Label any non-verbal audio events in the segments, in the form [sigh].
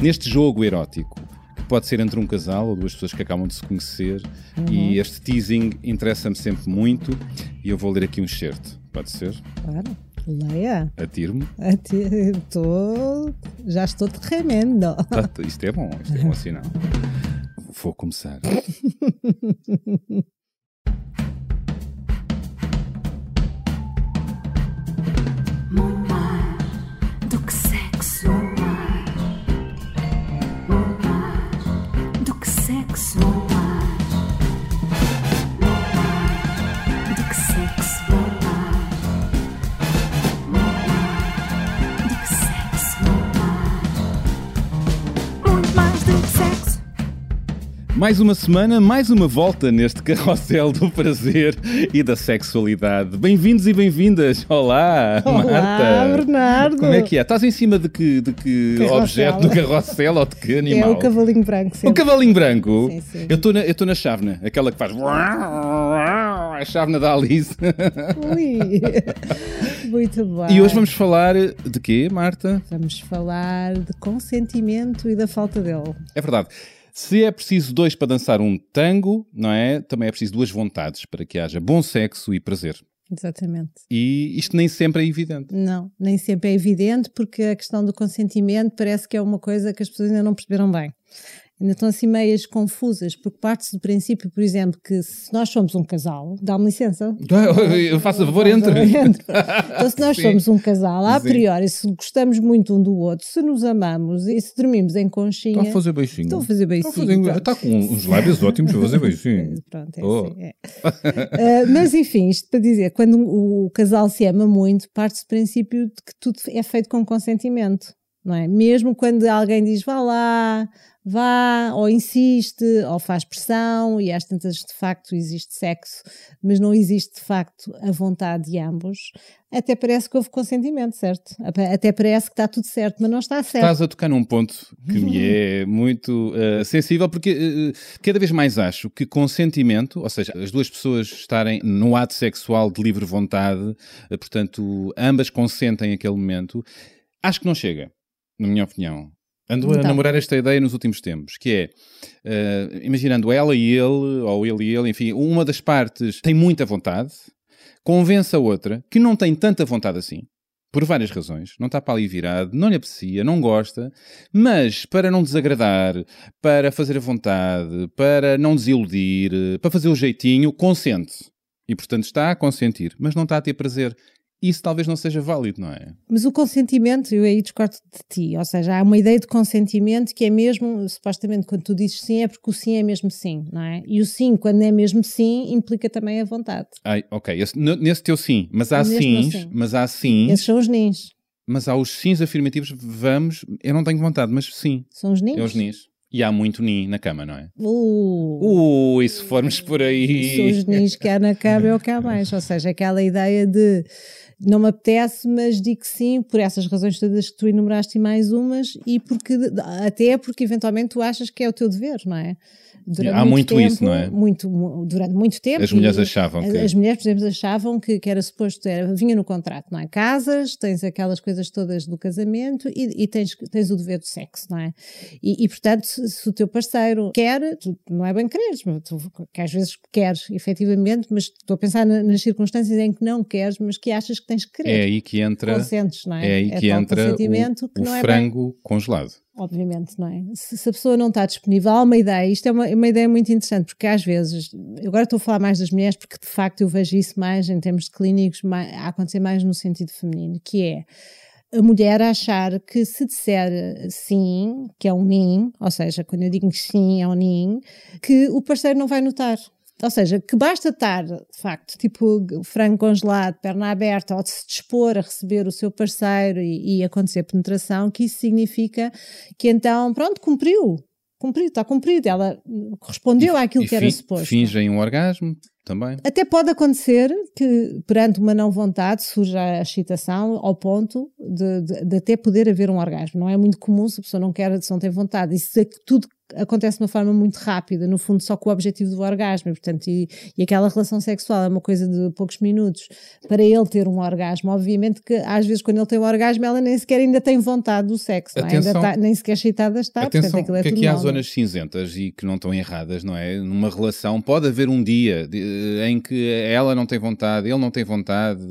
neste jogo erótico, que pode ser entre um casal ou duas pessoas que acabam de se conhecer, e este teasing interessa-me sempre muito, e eu vou ler aqui um excerto. Pode ser? Claro. Leia. Atiro-me. Estou. Já estou tremendo. Tá, isto é bom, isto é bom sinal. Vou começar. [laughs] Mais uma semana, mais uma volta neste carrossel do prazer e da sexualidade. Bem-vindos e bem-vindas. Olá, Olá, Marta. Bernardo. Como é que é? Estás em cima de que, de que Carrossel. objeto do carrossel ou de que É animal? o cavalinho branco O sempre. cavalinho branco? Sim, sim. Eu estou na, eu estou na chávena, aquela que faz. A chávena da Alice. Ui. [laughs] Muito bem. E hoje vamos falar de quê, Marta? Vamos falar de consentimento e da falta dele. É verdade. Se é preciso dois para dançar um tango, não é? Também é preciso duas vontades para que haja bom sexo e prazer. Exatamente. E isto nem sempre é evidente. Não, nem sempre é evidente, porque a questão do consentimento parece que é uma coisa que as pessoas ainda não perceberam bem. Ainda estão assim meias confusas, porque parte-se do princípio, por exemplo, que se nós somos um casal, dá-me licença. Eu faço a favor, entre. [laughs] Então, se nós Sim. somos um casal, a priori, se gostamos muito um do outro, se nos amamos e se dormimos em conchinha. Está a fazer beijinho. Estão a fazer Está, a beicinho, fazer- está com uns lábios ótimos a fazer beijinho. [laughs] Pronto, é Oh. assim. é. Ah, mas enfim, isto para dizer, quando o casal se ama muito, parte-se do princípio de que tudo é feito com consentimento, não é? Mesmo quando alguém diz vá lá, vá, ou insiste, ou faz pressão, e às tantas de facto existe sexo, mas não existe de facto a vontade de ambos, até parece que houve consentimento, certo? Até parece que está tudo certo, mas não está certo. Estás a tocar num ponto que me é [laughs] muito eh, sensível, porque eh, cada vez mais acho que consentimento, ou seja, as duas pessoas estarem no ato sexual de livre vontade, eh, portanto, ambas consentem aquele momento, acho que não chega, na minha opinião. Ando a Então. namorar esta ideia nos últimos tempos, que é, eh, imaginando ela e ele, ou ele e ele, enfim, uma das partes tem muita vontade, convence a outra que não tem tanta vontade assim, por várias razões. Não está para ali virado, não lhe aprecia, não gosta, mas para não desagradar, para fazer a vontade, para não desiludir, para fazer o jeitinho, consente. E portanto está a consentir, mas não está a ter prazer. Isso talvez não seja válido, não é? Mas o consentimento, eu aí discordo de ti, ou seja, há uma ideia de consentimento que é mesmo, supostamente, quando tu dizes sim, é porque o sim é mesmo sim, não é? E o sim, quando é mesmo sim, implica também a vontade. Ai, ok, esse- nesse teu sim, mas há Neste meu sims, sim. mas há sims, Esses são os nins. mas há os sims afirmativos, vamos, eu não tenho vontade, mas sim, São os nins? é os nis. E há muito nin na cama, não é? Uh, Ui, se formos por são aí. os nins que há na cama é o que há mais. Ou seja, aquela ideia de não me apetece, mas digo sim, por essas razões todas que tu enumeraste e mais umas, e porque até porque eventualmente tu achas que é o teu dever, não é? Durante Há muito isso, não é? Muito, mu- durante muito tempo. As mulheres achavam que- as mulheres, por exemplo, achavam que, que era suposto, era, vinha no contrato, não é? Casas, tens aquelas coisas todas do casamento e, e tens, tens o dever do sexo, não é? E, e, portanto, se, se o teu parceiro quer, tu, não é bem quereres, mas tu, que às vezes queres, efetivamente, mas estou a pensar na- nas circunstâncias em que não queres, mas que achas que tens que É querer. aí que entra, Consentes, não é? é aí que tal entra o, que o não é bem- frango congelado. Obviamente, não é? Se, se a pessoa não está disponível, há uma ideia, isto é uma, uma ideia muito interessante, porque às vezes, agora estou a falar mais das mulheres, porque de facto eu vejo isso mais em termos de clínicos, mais, a acontecer mais no sentido feminino, que é a mulher achar que se disser sim, que é um nin, ou seja, quando eu digo sim é um nin, que o parceiro não vai notar. Ou seja, que basta estar, de facto, tipo frango congelado, perna aberta, ou de se dispor a receber o seu parceiro e, e acontecer penetração, que isso significa que então, pronto, cumpriu. Cumpriu, está cumprido. Ela correspondeu àquilo E que era suposto. Fingem um orgasmo também. Até pode acontecer que, perante uma não vontade, surja a excitação ao ponto de, de- de até poder haver um orgasmo. Não é muito comum se a pessoa não quer, se não tem vontade. E se tudo acontece de uma forma muito rápida, no fundo só com o objetivo do orgasmo, e, portanto, e, e aquela relação sexual é uma coisa de poucos minutos para ele ter um orgasmo. Obviamente que às vezes quando ele tem um orgasmo ela nem sequer ainda tem vontade do sexo, não é? ainda Atenção. tá- nem sequer excitada está, Atenção, portanto é que aqui há zonas cinzentas e que não estão erradas, não é? Numa relação pode haver um dia de- em que ela não tem vontade, ele não tem vontade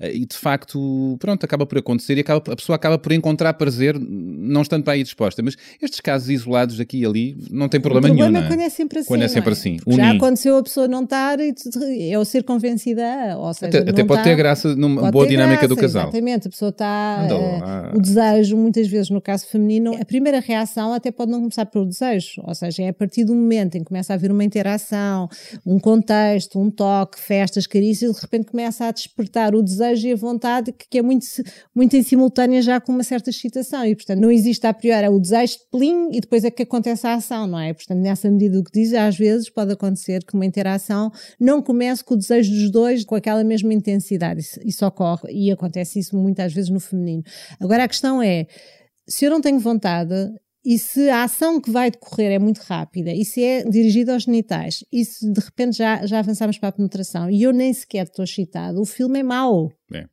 eh, e de facto, pronto, acaba por acontecer e acaba- a pessoa acaba por encontrar prazer não estando para aí disposta. Mas estes casos isolados aqui e ali não tem problema, o problema nenhum, é não é? quando é sempre assim. Quando é sempre assim. Porque Já aconteceu a pessoa não estar e tu- é o ser convencida, ou seja, Até, até pode ter graça numa boa dinâmica do graça, casal. Exatamente, a pessoa está. Anda eh, o desejo, muitas vezes no caso feminino, a primeira reação até pode não começar pelo desejo, ou seja, é a partir do momento em que começa a haver uma interação, um contexto, um toque, festas, carícias, de repente começa a despertar o desejo e a vontade que, que é muito, muito em simultânea já com uma certa excitação e, portanto, não existe a priori é o desejo de plim e depois é que acontece a ação, não é? Portanto, nessa medida do que diz, às vezes pode acontecer que uma interação não comece com o desejo dos dois com aquela mesma intensidade. Isso, isso ocorre e acontece isso muitas vezes no feminino. Agora a questão é, se eu não tenho vontade e se a ação que vai decorrer é muito rápida e se é dirigida aos genitais e se de repente já, já avançamos para a penetração e eu nem sequer estou excitado, o filme é mau. É.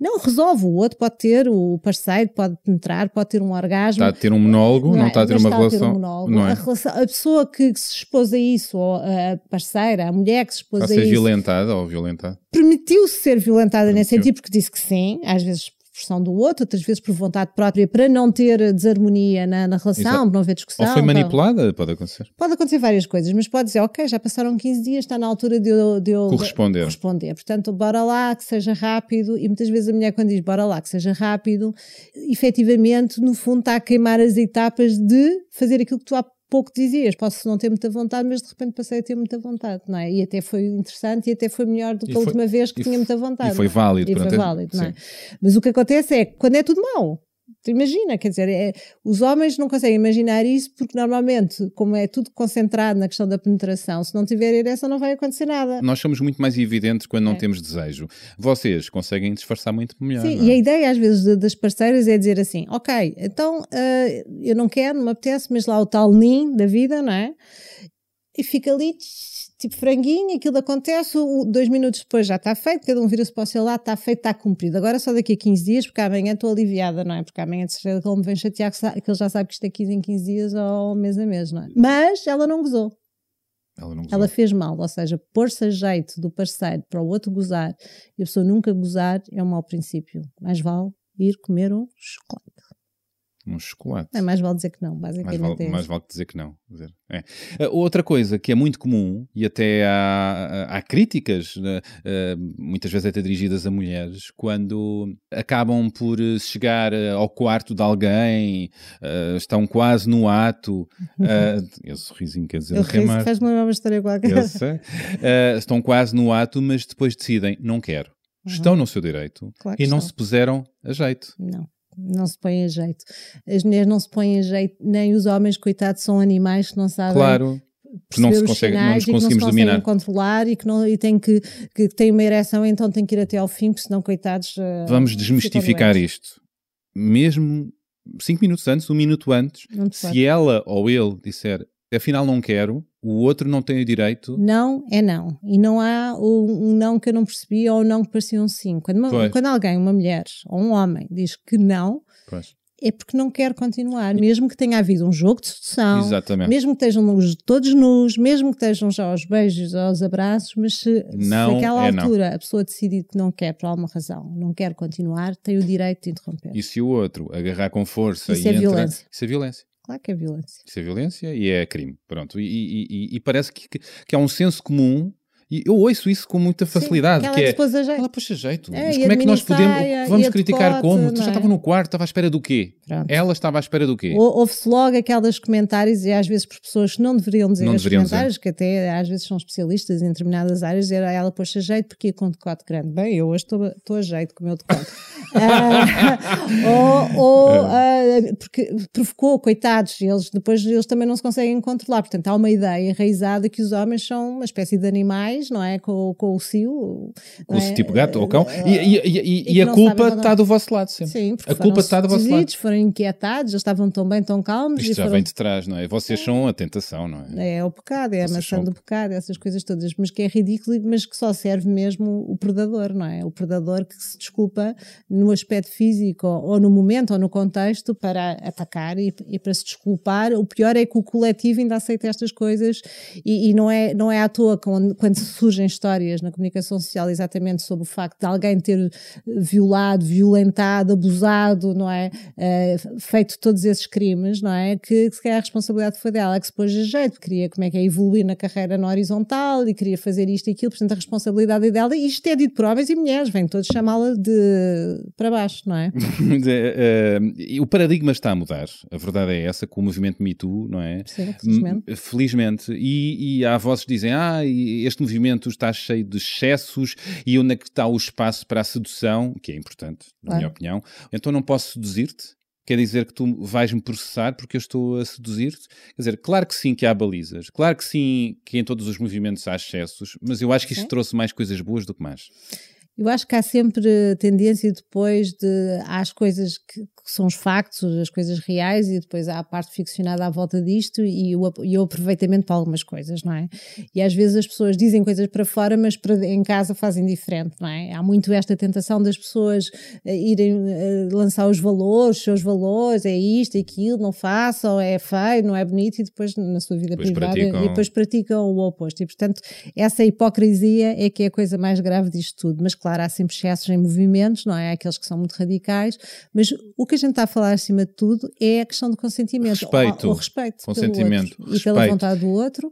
Não resolve, o outro pode ter, o parceiro pode penetrar, pode ter um orgasmo. Está a ter um monólogo, não, é? está a ter uma está relação. um monólogo. não é? a, relação- a pessoa que, que se expôs a isso, ou a parceira, a mulher que se expôs a a ser isso, violentada ou violentada. permitiu-se ser violentada nesse Permitiu. sentido, porque disse que sim, às vezes pressão do outro, outras vezes por vontade própria, para não ter desarmonia na, na relação, Exato. para não haver discussão. Ou foi para- manipulada, pode acontecer. Pode acontecer várias coisas, mas pode dizer, ok, já passaram 15 dias, está na altura de eu, de eu Corresponder. de- corresponder. Portanto, bora lá, que seja rápido. E muitas vezes a mulher, quando diz bora lá, que seja rápido, efetivamente, no fundo, está a queimar as etapas de fazer aquilo que tu há pouco dizias. Posso não ter muita vontade, mas de repente passei a ter muita vontade, não é? E até foi interessante e até foi melhor do que E a foi- última vez que tinha muita vontade. e foi é? válido, E foi válido, não é? Mas o que acontece é que quando é tudo mau, imagina, quer dizer, é- os homens não conseguem imaginar isso porque normalmente, como é tudo concentrado na questão da penetração, se não tiver ereção não vai acontecer nada. Nós somos muito mais evidentes quando não É. temos desejo. Vocês conseguem disfarçar muito melhor. Sim, e é? a ideia às vezes de- das parceiras é dizer assim, ok, então ah, eu não quero, não me apetece, mas lá o tal nin da vida, não é? E fica ali, tch, tipo franguinho, aquilo acontece, o- dois minutos depois já está feito, cada um vira-se para o seu lado, está feito, está cumprido. Agora só daqui a 15 dias, porque amanhã estou aliviada, não é? Porque amanhã de certeza que ele me vem chatear, que, ele já sabe que isto é 15 em 15 dias ou mês a mês, não é? Mas ela não gozou. Ela Ela fez mal, ou seja, pôr-se a jeito do parceiro para o outro gozar e a pessoa nunca gozar é um mau princípio. Mais vale ir comer um chocolate. Um chocolate. É mais vale dizer que não, Mais basicamente vale, é mais vale dizer que não. É. Ah, Outra coisa que é muito comum, e até há, há críticas, né, ah, muitas vezes até dirigidas a mulheres, quando acabam por chegar eh, ao quarto de alguém, ah, estão quase no ato, [laughs] ah, esse sorrisinho quer dizer é ri, mais. faz-me lembrar uma história qualquer. Eu sei. Ah, estão quase no ato, mas depois decidem, não quero. Estão no seu direito Claro e não estão. se puseram a jeito. Não, não se põe a jeito. As mulheres não se põem a jeito, nem os homens, coitados, são animais que não sabem Claro, que não se consegue, não nos e que não conseguimos dominar. controlar e que não e tem que, que tem uma ereção, então tem que ir até ao fim, porque senão, coitados. eh, Vamos desmistificar isto. Mesmo cinco minutos antes, um minuto antes, se ela ou ele disser afinal não quero, o outro não tem o direito. Não é não. E não há um, não que eu não percebi ou um não que parecia um sim. Quando, uma- quando alguém, uma mulher ou um homem, diz que não, Pois, é porque não quer continuar. Mesmo que tenha havido um jogo de sedução, exatamente. mesmo que estejam todos nus, mesmo que estejam já aos beijos, aos abraços, mas se, se Não naquela é não. altura a pessoa decidir que não quer por alguma razão, não quer continuar, tem o direito de interromper. E se o outro agarrar com força Isso e é entra, violência. isso é violência. Claro que é violência. Isso é violência e é crime. Pronto. E, e- e- e parece que, que, há um senso comum, e eu ouço isso com muita facilidade, Sim, que é. que se pôs a jeito. Ela puxa jeito. É, Mas como a é que nós podemos. saia, vamos a criticar decote, como? Tu já é? estava no quarto, estava à espera do quê? Pronto. Ela estava à espera do quê? Ou- Ouve-se logo aquelas comentários, e às vezes por pessoas que não deveriam dizer Não esses deveriam dizer. comentários, que até às vezes são especialistas em determinadas áreas, dizer a ela poxa jeito porque ia com um decote grande. Bem, eu hoje estou estou a jeito com o meu decote. [laughs] Ah, [laughs] ou ou É. eh, porque provocou, coitados, eles depois eles também não se conseguem controlar. Portanto, há uma ideia enraizada que os homens são uma espécie de animais, não é? Com, com o cio. Com esse é? tipo gato ou cão. E, e- e- e- a culpa está do vosso lado sempre. Sim, porque a culpa foram está do vosso lado. foram inquietados, já estavam tão bem, tão calmos. Isto e já foram... vem de trás, não é? Vocês são a tentação, não é? É o pecado, é a Vocês maçã são- do pecado, essas coisas todas, mas que é ridículo, mas que só serve mesmo o predador, não é? O predador que se desculpa no aspecto físico ou, no momento ou no contexto para atacar e, e para se desculpar. O pior é que o coletivo ainda aceita estas coisas e, e não, é, não é à toa quando, quando surgem histórias na comunicação social exatamente sobre o facto de alguém ter violado, violentado, abusado, não é? Eh, feito todos esses crimes, não é? Que, se calhar a responsabilidade foi dela, que se pôs a jeito, queria como é que é evoluir na carreira na horizontal e queria fazer isto e aquilo, portanto a responsabilidade é dela, e isto é dito por homens e mulheres, vêm todos chamá-la de para baixo, não é? [laughs] Mas, eh, eh, o paradigma está a mudar. A verdade é essa, com o movimento Me Too, não é? Sim, felizmente. Hum, Felizmente. E, e há vozes que dizem: ah, este movimento está cheio de excessos e onde é que está o espaço para a sedução, que é importante, na Claro. minha opinião. Então não posso seduzir-te? Quer dizer que tu vais-me processar porque eu estou a seduzir-te? Quer dizer, claro que sim que há balizas, claro que sim que em todos os movimentos há excessos, mas eu acho que isto Sim. trouxe mais coisas boas do que más. Eu acho que há sempre tendência depois de. Há as coisas que, que são os factos, as coisas reais, e depois há a parte ficcionada à volta disto e o, e o aproveitamento para algumas coisas, não é? E às vezes as pessoas dizem coisas para fora, mas para, em casa fazem diferente, não é? Há muito esta tentação das pessoas eh, irem eh, lançar os valores, os seus valores, é isto, é aquilo, não façam, é feio, não é bonito, e depois na sua vida Depois privada praticam- e depois praticam o oposto. E portanto, essa hipocrisia é que é a coisa mais grave disto tudo. Mas claro, há sempre excessos em movimentos, não é? Há aqueles que são muito radicais, mas o que a gente está a falar acima de tudo é a questão do consentimento. Respeito. O, o respeito. pelo Consentimento. outro e pela Respeito. vontade do outro.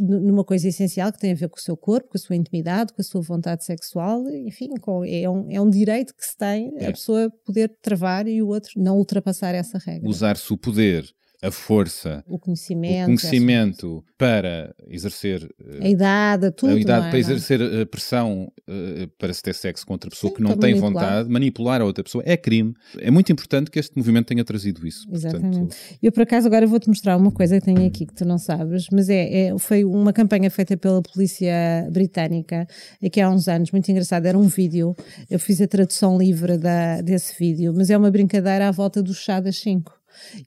Numa coisa essencial que tem a ver com o seu corpo, com a sua intimidade, com a sua vontade sexual, enfim, com- é, um, é um direito que se tem É. a pessoa poder travar e o outro não ultrapassar essa regra. Usar-se o poder, a força, O o conhecimento, conhecimento para exercer eh, a idade, tudo. a idade é? para é? exercer eh, pressão eh, para se ter sexo com outra pessoa Sim, que não tem manipular. vontade, manipular a outra pessoa, é crime. É muito importante que este movimento tenha trazido isso. Exatamente. Portanto, Eu, por acaso, agora vou-te mostrar uma coisa que tenho aqui que tu não sabes, mas é, é- foi uma campanha feita pela polícia britânica aqui há uns anos, muito engraçado. Era um vídeo, eu fiz a tradução livre da, desse vídeo, mas é uma brincadeira à volta do chá das 5.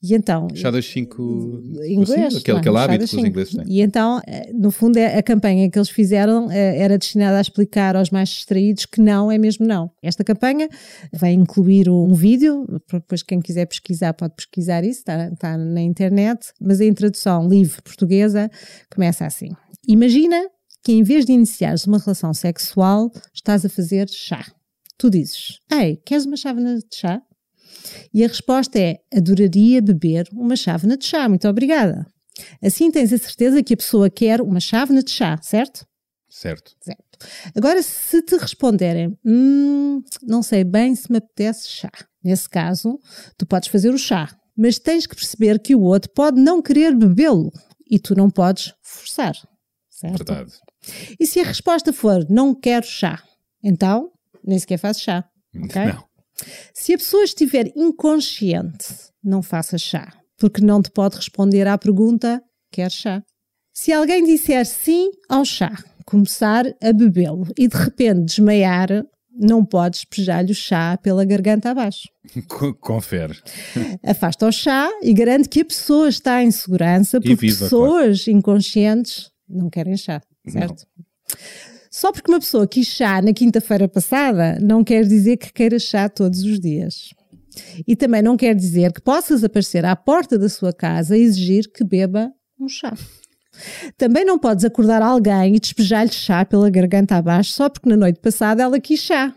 E então. chá das 5. Inglês, aquele, não, aquele hábito que os cinco. ingleses têm. E então, eh, no fundo, é- a campanha que eles fizeram eh, era destinada a explicar aos mais distraídos que não é mesmo não. Esta campanha vai incluir um vídeo, depois quem quiser pesquisar pode pesquisar isso, está, está na internet, mas em tradução livre portuguesa começa assim. Imagina que em vez de iniciares uma relação sexual, estás a fazer chá. Tu dizes, ei, queres uma chávena de chá? E a resposta é: adoraria beber uma chávena de chá, muito obrigada. Assim tens a certeza que a pessoa quer uma chávena de chá, certo? Certo. Certo. Agora, se te responderem, hum, não sei bem se me apetece chá. Nesse caso, tu podes fazer o chá, mas tens que perceber que o outro pode não querer bebê-lo e tu não podes forçar. Certo? Verdade. E se a resposta for não quero chá, então nem sequer faz chá. Ok? Não. Se a pessoa estiver inconsciente, não faça chá, porque não te pode responder à pergunta: quer chá? Se alguém disser sim ao chá, começar a bebê-lo e de repente desmaiar, não podes despejar-lhe o chá pela garganta abaixo. [laughs] Co- Confere. [laughs] Afasta o chá e garante que a pessoa está em segurança, porque viva, pessoas inconscientes não querem chá, certo? Só porque uma pessoa quis chá na quinta-feira passada, não quer dizer que queira chá todos os dias. E também não quer dizer que possas aparecer à porta da sua casa e exigir que beba um chá. Também não podes acordar alguém e despejar-lhe chá pela garganta abaixo só porque na noite passada ela quis chá.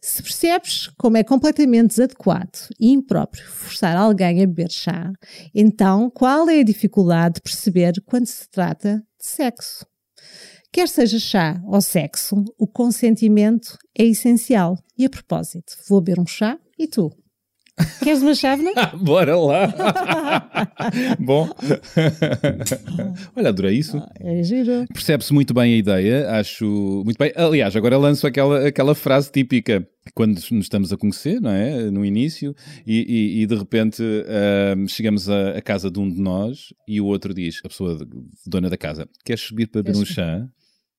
Se percebes como é completamente desadequado e impróprio forçar alguém a beber chá, então qual é a dificuldade de perceber quando se trata de sexo? Quer seja chá ou sexo, o consentimento é essencial. E a propósito, vou beber um chá e tu? Queres uma chávena? [laughs] Bora lá! [laughs] Bom, olha, adorei isso. É giro. Percebe-se muito bem a ideia, acho muito bem. Aliás, agora lanço aquela, aquela frase típica quando nos estamos a conhecer, não é? No início, e, e- e de repente ahm, chegamos à, casa de um de nós e o outro diz, a pessoa dona da casa, queres subir para beber um chá?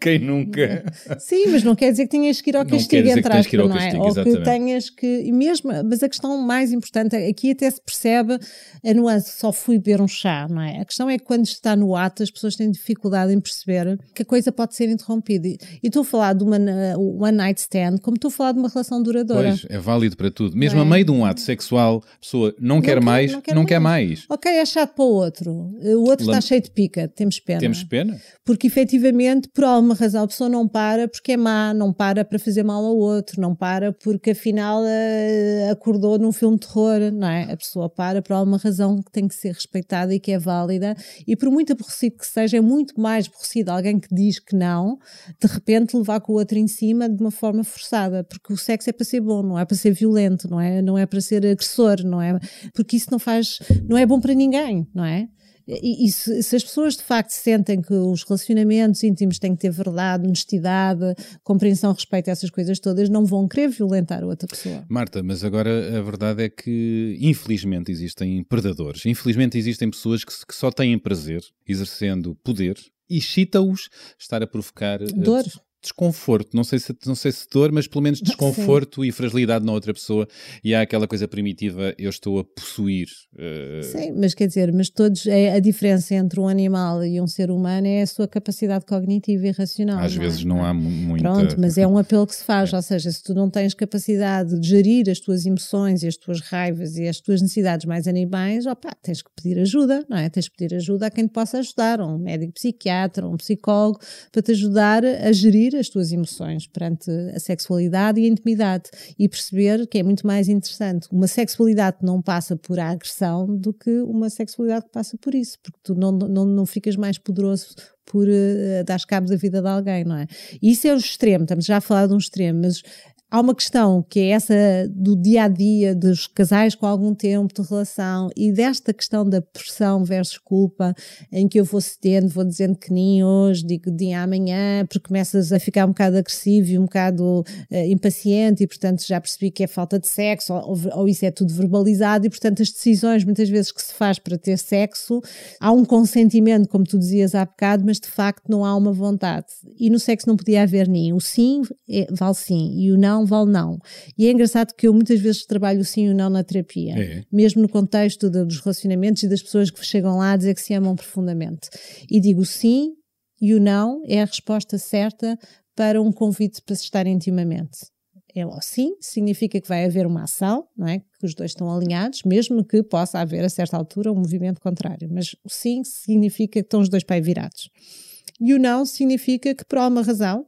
Quem nunca? Sim, mas não quer dizer que tenhas que ir ao Não quer castigo, que entre tens que ir ao aspas, não é? castigo, Ou que tenhas que. mesmo, mas a questão mais importante, aqui até se percebe a nuance, só fui beber um chá, não é? A questão é que quando está no ato, as pessoas têm dificuldade em perceber que a coisa pode ser interrompida. E estou a falar de uma na- one night stand, como estou a falar de uma relação duradoura. Pois, é válido para tudo. Mesmo Não é? a meio de um ato sexual, a pessoa não, quer quer- mais, não não quer quer, mais. Ok, é chato para o outro. O outro Lam- está cheio de pica, temos pena. Temos pena? Porque efetivamente, por alguma razão, a pessoa não para porque é má, não para para fazer mal ao outro, não para porque afinal eh, acordou num filme de terror, não é? A pessoa para por alguma razão que tem que ser respeitada e que é válida. E por muito aborrecido que seja, é muito mais aborrecido alguém que diz que não, de repente levar com o outro em cima de uma forma forçada. Porque o sexo é para ser bom, não é para ser violento, não é, não é para ser agressor, não é? Porque isso não faz, não é bom para ninguém, não é? E, e se, se as pessoas de facto sentem que os relacionamentos íntimos têm que ter verdade, honestidade, compreensão, respeito a essas coisas todas, não vão querer violentar outra pessoa. Marta, mas agora a verdade é que infelizmente existem predadores. Infelizmente existem pessoas que, que só têm prazer exercendo poder e excita-os estar a provocar Dor. Des- desconforto. Não sei, se, não sei se dor, mas pelo menos [laughs] desconforto e fragilidade na outra pessoa. E há aquela coisa primitiva, eu estou a possuir. eh, Sim, mas quer dizer, mas todos, é, a diferença entre um animal e um ser humano é a sua capacidade cognitiva e racional. às não é? vezes não há mu- muita. Pronto, mas é um apelo que se faz, [laughs] ou seja, se tu não tens capacidade de gerir as tuas emoções e as tuas raivas e as tuas necessidades mais animais, opá, tens que pedir ajuda, não é? Tens que pedir ajuda a quem te possa ajudar, um médico psiquiatra, um psicólogo, para te ajudar a as tuas emoções perante a sexualidade e a intimidade e perceber que é muito mais interessante uma sexualidade que não passa por a agressão do que uma sexualidade que passa por isso, porque tu não, não, não ficas mais poderoso por uh, dar cabo da vida de alguém, não é? Isso é o extremo, estamos já a falar de um extremo, mas há uma questão que é essa do dia a dia dos casais com algum tempo de relação e desta questão da pressão versus culpa, em que eu vou cedendo, vou dizendo que nem hoje, digo dia amanhã, porque começas a ficar um bocado agressivo e um bocado uh, impaciente, e portanto já percebi que é falta de sexo, ou, ou, isso é tudo verbalizado, e portanto as decisões muitas vezes que se faz para ter sexo, há um consentimento, como tu dizias há bocado, mas de facto não há uma vontade. E no sexo não podia haver nem o sim é, vale sim e o não vale não. E é engraçado que eu muitas vezes trabalho o sim e o não na terapia, É. mesmo no contexto de- dos relacionamentos e das pessoas que chegam lá a dizer que se amam profundamente. E digo sim e o não é a resposta certa para um convite para se estar intimamente. É o sim, significa que vai haver uma ação, não é? Que os dois estão alinhados, mesmo que possa haver a certa altura um movimento contrário. Mas o sim significa que estão os dois pés virados. E o não significa que por alguma razão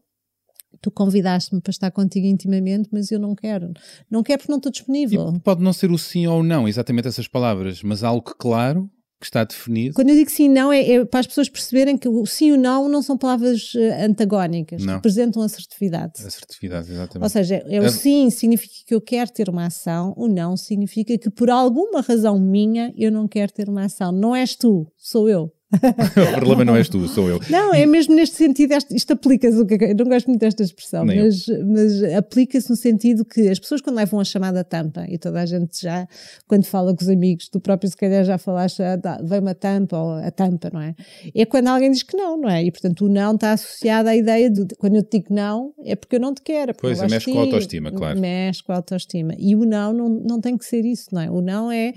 tu convidaste-me para estar contigo intimamente, mas eu não quero. Não quero porque não estou disponível. E pode não ser o sim ou o não, exatamente essas palavras, mas algo claro que está definido. Quando eu digo sim e não, é, é para as pessoas perceberem que o sim e o não não são palavras eh, antagónicas, Não. representam assertividade. Assertividade, Ou exatamente. seja, é o É- sim significa que eu quero ter uma ação, o não significa que por alguma razão minha eu não quero ter uma ação. Não és tu, sou eu. [laughs] o problema não és tu, sou eu. Não, é mesmo neste sentido, isto, aplica-se, é- eu não gosto muito desta expressão, Nem mas, mas aplica-se no sentido que as pessoas quando levam a chamada tampa, e toda a gente já, quando fala com os amigos, tu próprio se calhar já falaste, ah, dá- veio uma tampa ou a tampa, não é? É quando alguém diz que não, não é? E portanto o não está associado à ideia de, quando eu te digo não, é porque eu não te quero. é Pois, gosto mexe com a ti, autoestima, claro. Mexe com a autoestima. E o não, não não tem que ser isso, não é? O não é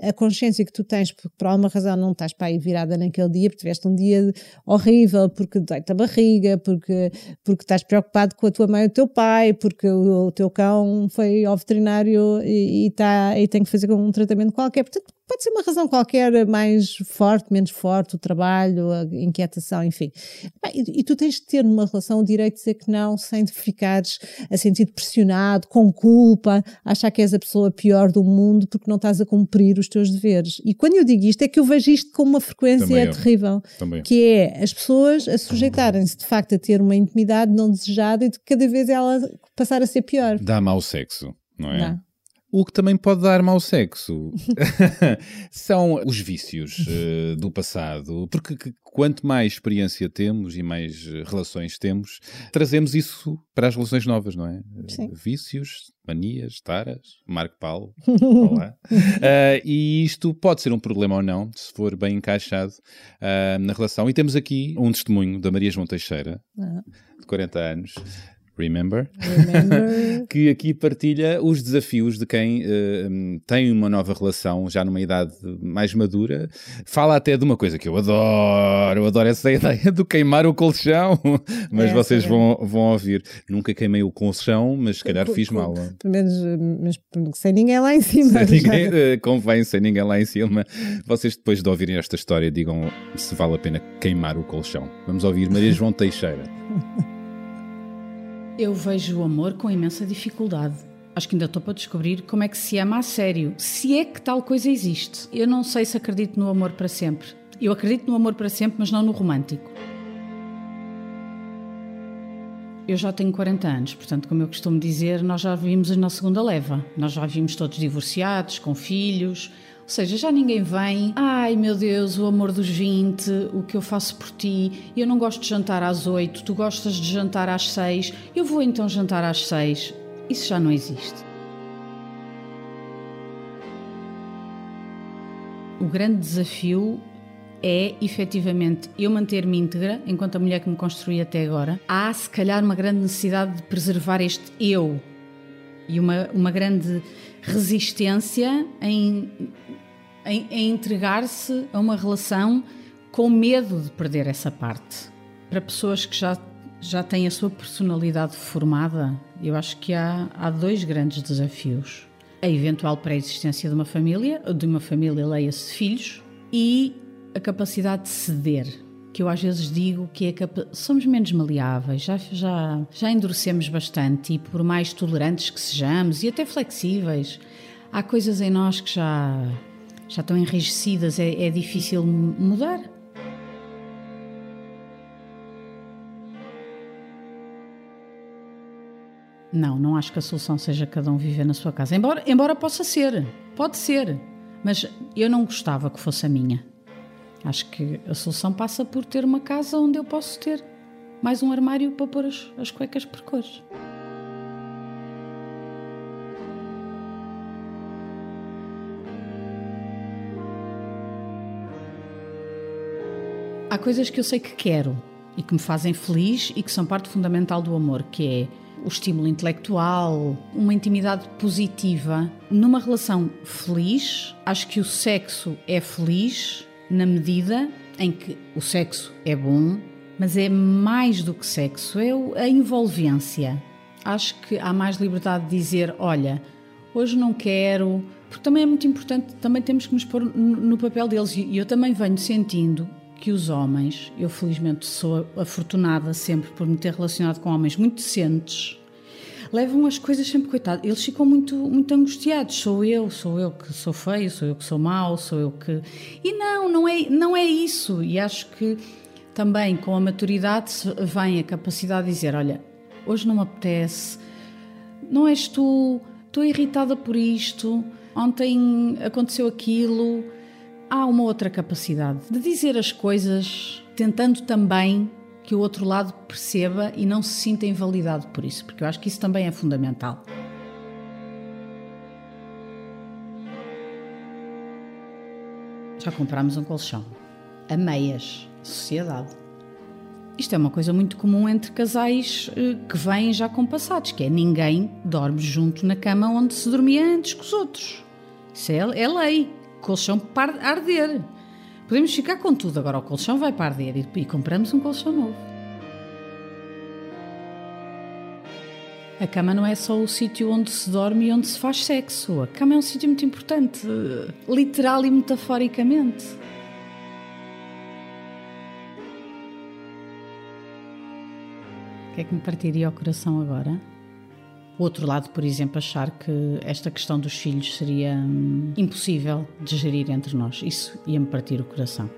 a consciência que tu tens, porque por alguma razão não estás para aí virada naquele dia, porque tiveste um dia horrível, porque dói-te a barriga, porque, porque estás preocupado com a tua mãe e o teu pai, porque o, o teu cão foi ao veterinário e, e, tá, e tem que fazer um tratamento qualquer. Portanto, pode ser uma razão qualquer mais forte, menos forte, o trabalho, a inquietação, enfim. E, e tu tens de ter numa relação o direito de dizer que não, sem te ficares a sentir pressionado, com culpa, achar que és a pessoa pior do mundo porque não estás a cumprir os teus deveres. E quando eu digo isto, é que eu vejo isto com uma frequência eu. terrível Também. que é as pessoas a sujeitarem-se de facto a ter uma intimidade não desejada e de cada vez ela passar a ser pior. Dá mau sexo, não é? Dá. O que também pode dar mau sexo [laughs] são os vícios eh, do passado, porque que- quanto mais experiência temos e mais eh, relações temos, trazemos isso para as relações novas, não é? Sim. Vícios, manias, taras, Marco Paulo, [laughs] olá. Eh, e isto pode ser um problema ou não, se for bem encaixado ah, na relação. E temos aqui um testemunho da Maria João Teixeira, Ah, de 40 anos. Remember? remember. [laughs] que aqui partilha os desafios de quem hum, tem uma nova relação já numa idade mais madura. Fala até de uma coisa que eu adoro, eu adoro essa [laughs] ideia do queimar o colchão, [laughs] mas Essa vocês é. vão, vão ouvir. Nunca queimei o colchão, mas se calhar Co- fiz co- mal. Pelo menos, eh, mas sem ninguém lá em cima. Sem ninguém, eh, convém, sem ninguém lá em cima. Vocês depois de ouvirem esta história digam se vale a pena queimar o colchão. Vamos ouvir Maria João Teixeira. Eu vejo o amor com imensa dificuldade. Acho que ainda estou para descobrir como é que se ama a sério, se é que tal coisa existe. Eu não sei se acredito no amor para sempre. Eu acredito no amor para sempre, mas não no romântico. Eu já tenho 40 anos, portanto, como eu costumo dizer, nós já vimos na segunda leva. Nós já vimos todos divorciados, com filhos. Ou seja, já ninguém vem. Ai meu Deus, o amor dos 20, o que eu faço por ti. Eu não gosto de jantar às 8, tu gostas de jantar às 6. Eu vou então jantar às 6. Isso já não existe. O grande desafio é efetivamente eu manter-me íntegra enquanto a mulher que me construí até agora. Há se calhar uma grande necessidade de preservar este eu e uma, uma grande resistência em, em, em entregar-se a uma relação com medo de perder essa parte. Para pessoas que já, já têm a sua personalidade formada, eu acho que há, há dois grandes desafios. A eventual pré-existência de uma família, de uma família, leia-se filhos, e a capacidade de ceder. Que eu às vezes digo que é capa- somos menos maleáveis, já, já, já endurecemos bastante e por mais tolerantes que sejamos e até flexíveis, há coisas em nós que já, já estão enrijecidas, é, é difícil mu- mudar. Não, não acho que a solução seja cada um viver na sua casa. Embora, embora possa ser, pode ser, mas eu não gostava que fosse a minha. Acho que a solução passa por ter uma casa onde eu posso ter mais um armário para pôr as, as cuecas por cores. Há coisas que eu sei que quero e que me fazem feliz e que são parte fundamental do amor, que é o estímulo intelectual, uma intimidade positiva. Numa relação feliz, acho que o sexo é feliz na medida em que o sexo é bom, mas é mais do que sexo, é a envolvência. Acho que há mais liberdade de dizer, olha, hoje não quero, porque também é muito importante, também temos que nos pôr no papel deles e eu também venho sentindo que os homens, eu felizmente sou afortunada sempre por me ter relacionado com homens muito decentes, levam as coisas sempre, coitado, eles ficam muito, muito angustiados. Sou eu, sou eu que sou feio, sou eu que sou mau, sou eu que. E não, não é, não é isso. E acho que também com a maturidade vem a capacidade de dizer: olha, hoje não me apetece, não és tu, estou irritada por isto, ontem aconteceu aquilo. Há uma outra capacidade de dizer as coisas, tentando também que o outro lado perceba e não se sinta invalidado por isso, porque eu acho que isso também é fundamental. Já comprámos um colchão. A meias. Sociedade. Isto é uma coisa muito comum entre casais eh, que vêm já com passados, que é ninguém dorme junto na cama onde se dormia antes com os outros. Isso é, é lei. Colchão para arder. Podemos ficar com tudo, agora o colchão vai para arder e, e compramos um colchão novo. A cama não é só o sítio onde se dorme e onde se faz sexo. A cama é um sítio muito importante, literal e metaforicamente. O que é que me partiria o coração agora? O outro lado, por exemplo, achar que esta questão dos filhos seria hum, impossível de gerir entre nós. Isso ia-me partir o coração.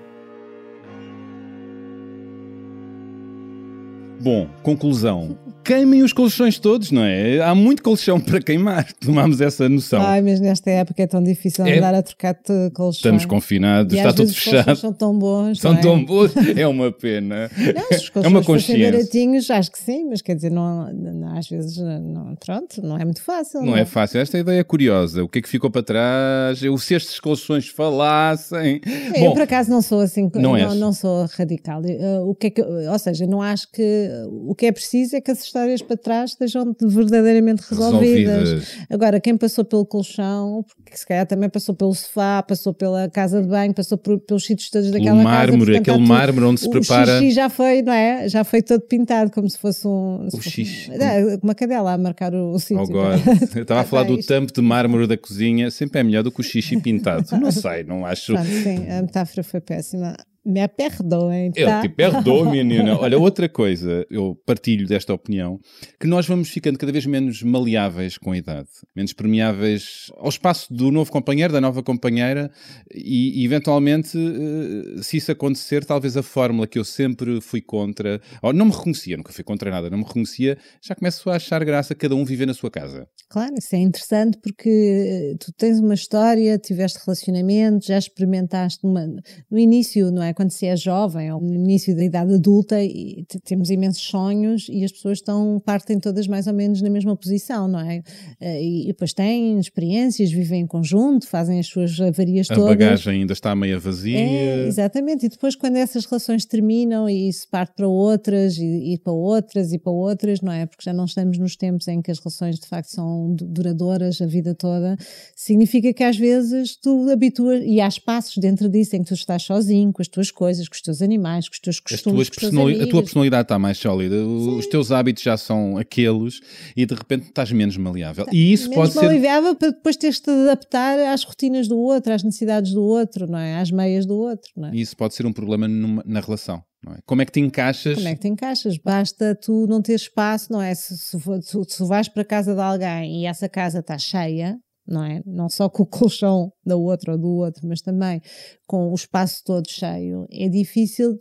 Bom, conclusão. Queimem os colchões todos, não é? Há muito colchão para queimar. [laughs] Tomamos essa noção. Ai, mas nesta época é tão difícil É- andar a trocar de colchões. Estamos confinados, E está tudo vezes os fechado. São tão bons. São não é? tão bons. [laughs] É uma pena. Não, se os É colchões uma fossem consciência. baratinhos, acho que sim, mas quer dizer, não, não- às vezes, não, pronto, não é muito fácil. Não é fácil. Esta ideia é curiosa. O que é que ficou para trás? Eu, se estes colchões falassem. Eu, Bom, por acaso, não sou assim, Não não, não, sou radical. O que é que, ou seja, não acho que o que é preciso é que as histórias para trás estejam verdadeiramente resolvidas. resolvidas. Agora, quem passou pelo colchão, porque se calhar também passou pelo sofá, passou pela casa de banho, passou por- pelos sítios todos daquela casa. mármore, portanto, aquele mármore onde se o prepara. xixi já foi, não é? Já foi todo pintado, como se fosse um. se O xixi. É, uma cadela a marcar o, o [laughs] sítio. Oh. [laughs] Eu estava a falar do Isto- tampo de mármore da cozinha. Sempre é melhor do que o xixi pintado. Não sei, não acho. Pronto, sim, a metáfora foi péssima. Me perdoem, Eu tá? te perdoo, [laughs] menina. Olha, outra coisa, eu partilho desta opinião, que nós vamos ficando cada vez menos maleáveis com a idade, menos permeáveis ao espaço do novo companheiro, da nova companheira, e, eventualmente, eh, se isso acontecer, talvez a fórmula que eu sempre fui contra, ou não me reconhecia, nunca fui contra nada, não me reconhecia, já começo a achar graça cada um viver na sua casa. Claro, isso é interessante porque eh, tu tens uma história, tiveste relacionamento, já experimentaste numa- no início, não é? Quando se é jovem ou no início da idade adulta e te- temos imensos sonhos e as pessoas estão, partem todas mais ou menos na mesma posição, não é? Eh, E, e depois têm experiências, vivem em conjunto, fazem as suas avarias A todas. bagagem ainda está meio vazia. É, exatamente. E depois, quando essas relações terminam e se parte para outras e, e para outras e para outras, não é? Porque já não estamos nos tempos em que as relações de facto são du- duradouras a vida toda, significa que às vezes tu habituas e há espaços dentro disso em que tu estás sozinho, com as tuas coisas, com os teus animais, com os teus As costumes, tuas personali- a tua personalidade está mais sólida, os teus hábitos já são aqueles e de repente estás menos maleável. E isso Menos pode ser. maleável para depois teres de adaptar às rotinas do outro, às necessidades do outro, não é? Às meias do outro, não é? E isso pode ser um problema numa- na relação. Não é? Como é que te encaixas? Como é que te encaixas? Basta tu não ter espaço, não é? Se, se, se, se vais para a casa de alguém e essa casa está cheia, não é? Não só com o colchão da outra ou do outro, mas também com o espaço todo cheio, é difícil.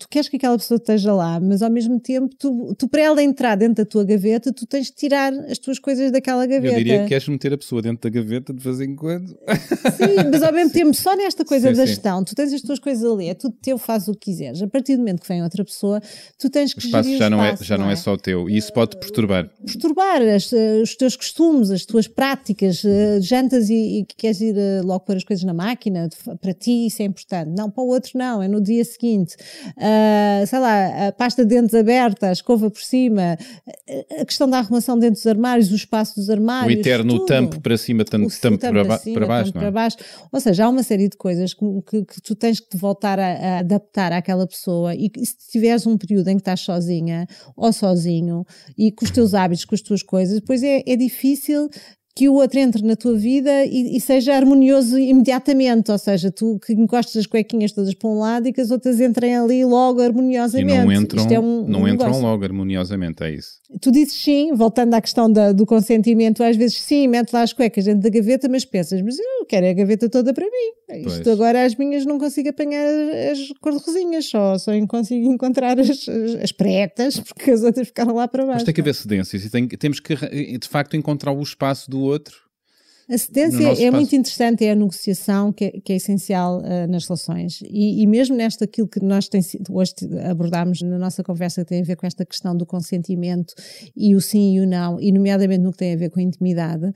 Tu queres que aquela pessoa esteja lá, mas ao mesmo tempo, tu, tu para ela entrar dentro da tua gaveta, tu tens de tirar as tuas coisas daquela gaveta. Eu diria que queres meter a pessoa dentro da gaveta de vez em quando. Sim, mas ao mesmo [laughs] tempo, só nesta coisa Sim, da sim. gestão, tu tens as tuas coisas ali, é tudo teu, faz o que quiseres. A partir do momento que vem outra pessoa, tu tens O que espaço gerir já, o não, é, espaço, já não é só teu. E isso pode perturbar. perturbar as, eh, os teus costumes, as tuas práticas, eh, jantas e, e que queres ir eh, logo pôr as coisas na máquina, para ti isso é importante. Não, para o outro não, é no dia seguinte. Ah, sei lá, a pasta de dentes aberta, a escova por cima, a- questão da arrumação dentro dos armários, o espaço dos O armários. eterno tudo. tampo para cima, O tampo tampo para, ba- cima, para baixo. tampo Não é? para baixo. Ou seja, há uma série de coisas que, que- que tu tens que te voltar a, a adaptar àquela pessoa e se tiveres um período em que estás sozinha ou sozinho e com os teus hábitos, com as tuas coisas, depois é, é difícil que o outro entre na tua vida e, e seja harmonioso imediatamente, ou seja, tu que encostas as cuequinhas todas para um lado e que as outras entrem ali logo E harmoniosamente. não entram, é um- não um entram logo harmoniosamente, é isso. Tu dizes sim, voltando à questão da- do consentimento, às vezes sim, mete lá as cuecas dentro da gaveta, mas pensas, mas eu quero a gaveta toda para mim. Isto Pois. agora as minhas não consigo apanhar as cor-de-rosinhas, só, só consigo encontrar as, as, as pretas, [laughs] porque as outras ficaram lá para baixo. Mas tem que haver cedências e tem- temos que, de facto, encontrar o espaço do outro. A no cedência nosso é espaço. muito interessante, é a negociação que é, que é essencial ah, nas relações. E, e mesmo nesta aquilo que nós tem, hoje abordámos na nossa conversa, que tem a ver com esta questão do consentimento e o sim e o não, e nomeadamente no que tem a ver com a intimidade,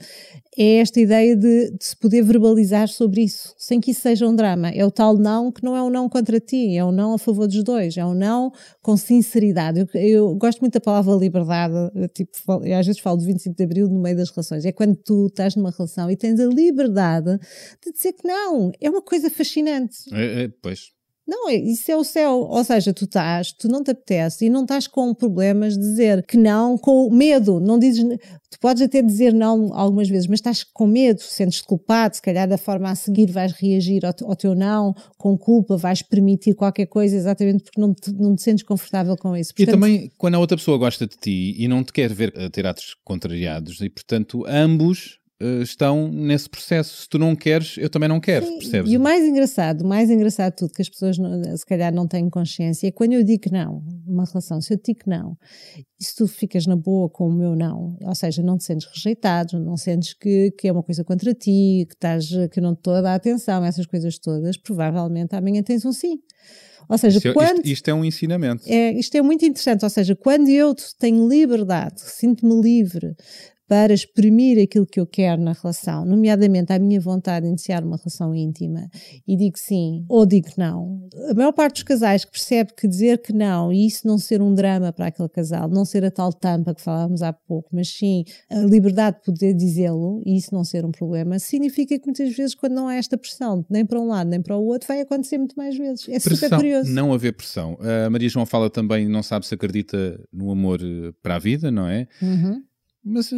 é esta ideia de, de se poder verbalizar sobre isso, sem que isso seja um drama. É o tal não que não é um não contra ti, é um não a favor dos dois, é um não com sinceridade. Eu, eu gosto muito da palavra liberdade, eu, tipo, falo- eu às vezes falo de 25 de Abril no meio das relações. É quando tu estás numa relação e tens a liberdade de dizer que não. É uma coisa fascinante. É, é, pois. Não, é- isso é o céu. Ou seja, tu estás, tu não te apetece e não estás com problemas de dizer que não, com medo. Não dizes, tu podes até dizer não algumas vezes, mas estás com medo, sentes-te culpado, se calhar da forma a seguir vais reagir ao, ao teu não com culpa, vais permitir qualquer coisa exatamente porque não te, não te sentes confortável com isso. E Portanto, também, quando a outra pessoa gosta de ti e não te quer ver a ter atos contrariados, e portanto, ambos eh, estão nesse processo. Se tu não queres, eu também não quero, Sim, percebes? E o mais engraçado, o mais engraçado de tudo, que as pessoas não- se calhar não têm consciência, é quando eu digo não, numa relação, se eu digo não, e se tu ficas na boa com o meu não, ou seja, não te sentes rejeitado, não sentes que, que é uma coisa contra ti, que, estás, que eu não te estou a dar atenção, essas coisas todas, provavelmente amanhã tens um sim. Ou seja, Isto, é- quando. isto- isto é um ensinamento. É, isto é muito interessante, ou seja, quando eu tenho liberdade, sinto-me livre para exprimir aquilo que eu quero na relação, nomeadamente a minha vontade de iniciar uma relação íntima, e digo sim ou digo não, a maior parte dos casais que percebe que dizer que não, e isso não ser um drama para aquele casal, não ser a tal tampa que falávamos há pouco, mas sim a liberdade de poder dizê-lo, e isso não ser um problema, significa que muitas vezes quando não há esta pressão, nem para um lado nem para o outro, vai acontecer muito mais vezes. É super Pressão, curioso. não haver pressão. A Maria João fala também, não sabe se acredita no amor eh, para a vida, não é? Uhum. Mas eh,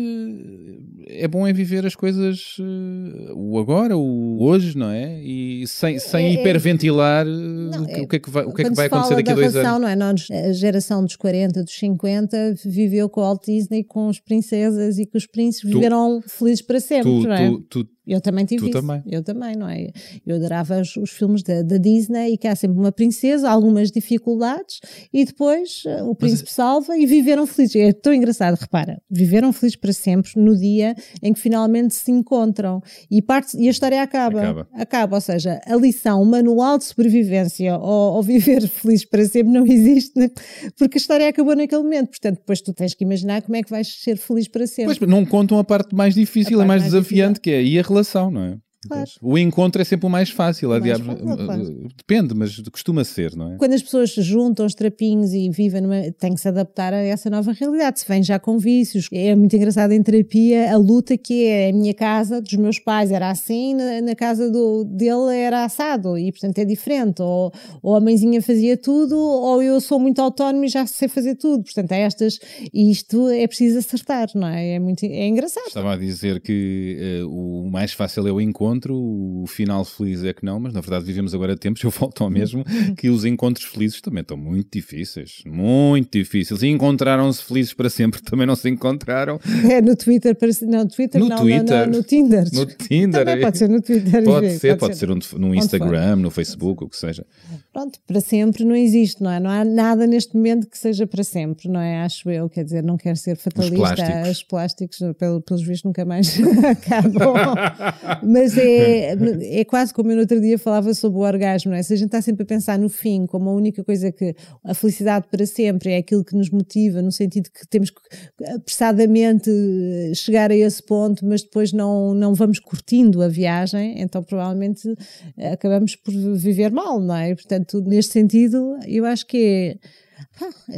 é bom é viver as coisas eh, o agora, o hoje, não é? E sem, sem É- é- hiperventilar eh, Não, o, que, é- o que é que vai, o que é que vai acontecer daqui a dois relação, anos. não é? Nós, a geração dos 40, dos 50, viveu com o Walt Disney, com os princesas e com os príncipes, viveram felizes para sempre, Tu, não é? tu, tu, Eu também tive Tu isso. também. Eu também, não é? Eu adorava os, os filmes da, da Disney e que há sempre uma princesa, algumas dificuldades e depois o príncipe salva e viveram felizes. É tão engraçado, repara, viveram felizes para sempre no dia em que finalmente se encontram e, parte, e a história acaba. Acaba. ou seja, a lição, o manual de sobrevivência ou, ou viver [laughs] feliz para sempre não existe né? porque a história acabou naquele momento. Portanto, depois tu tens que imaginar como é que vais ser feliz para sempre. Pois, não contam a parte mais difícil, A mais mais desafiante, que é a relação, não é? Claro. O encontro é sempre o mais fácil. Mais aliás, fácil, eh, claro. eh, Depende, mas costuma ser, não é? Quando as pessoas juntam os trapinhos e vivem numa. têm que se adaptar a essa nova realidade. Se vêm já com vícios. É muito engraçado em terapia a luta que é a minha casa, dos meus pais era assim, na, na casa do, dele era assado e portanto é diferente. Ou, ou a mãezinha fazia tudo, ou eu sou muito autónomo e já sei fazer tudo. Portanto, há estas. E isto é preciso acertar, não é? É, muito, é engraçado. Estava a dizer que eh, o mais fácil é o encontro, o final feliz é que não, mas na verdade vivemos agora tempos, [laughs] eu volto ao mesmo, que os encontros felizes também estão muito difíceis. Muito difíceis. E encontraram-se felizes para sempre, [laughs] também não se encontraram É no Twitter, parece- não, Twitter No não, Twitter. não, não, no Tinder. no Tinder. Também pode ser no Twitter. Pode ser, pode ser um- no Onde Instagram, no Facebook, o que seja. Pronto, para sempre não existe, não é? Não há nada neste momento que seja para sempre, não é? Acho eu, quer dizer, não quero ser fatalista. plásticos. Os plásticos, pelo- pelos vistos, nunca mais [laughs] acabam. [laughs] Mas é, é quase como eu no outro dia falava sobre o orgasmo, não é? Se a gente está sempre a pensar no fim como a única coisa que a felicidade para sempre é aquilo que nos motiva, no sentido que temos que apressadamente chegar a esse ponto, mas depois não, não vamos curtindo a viagem, então provavelmente eh, acabamos por viver mal, não é? E, portanto, neste sentido, eu acho que é.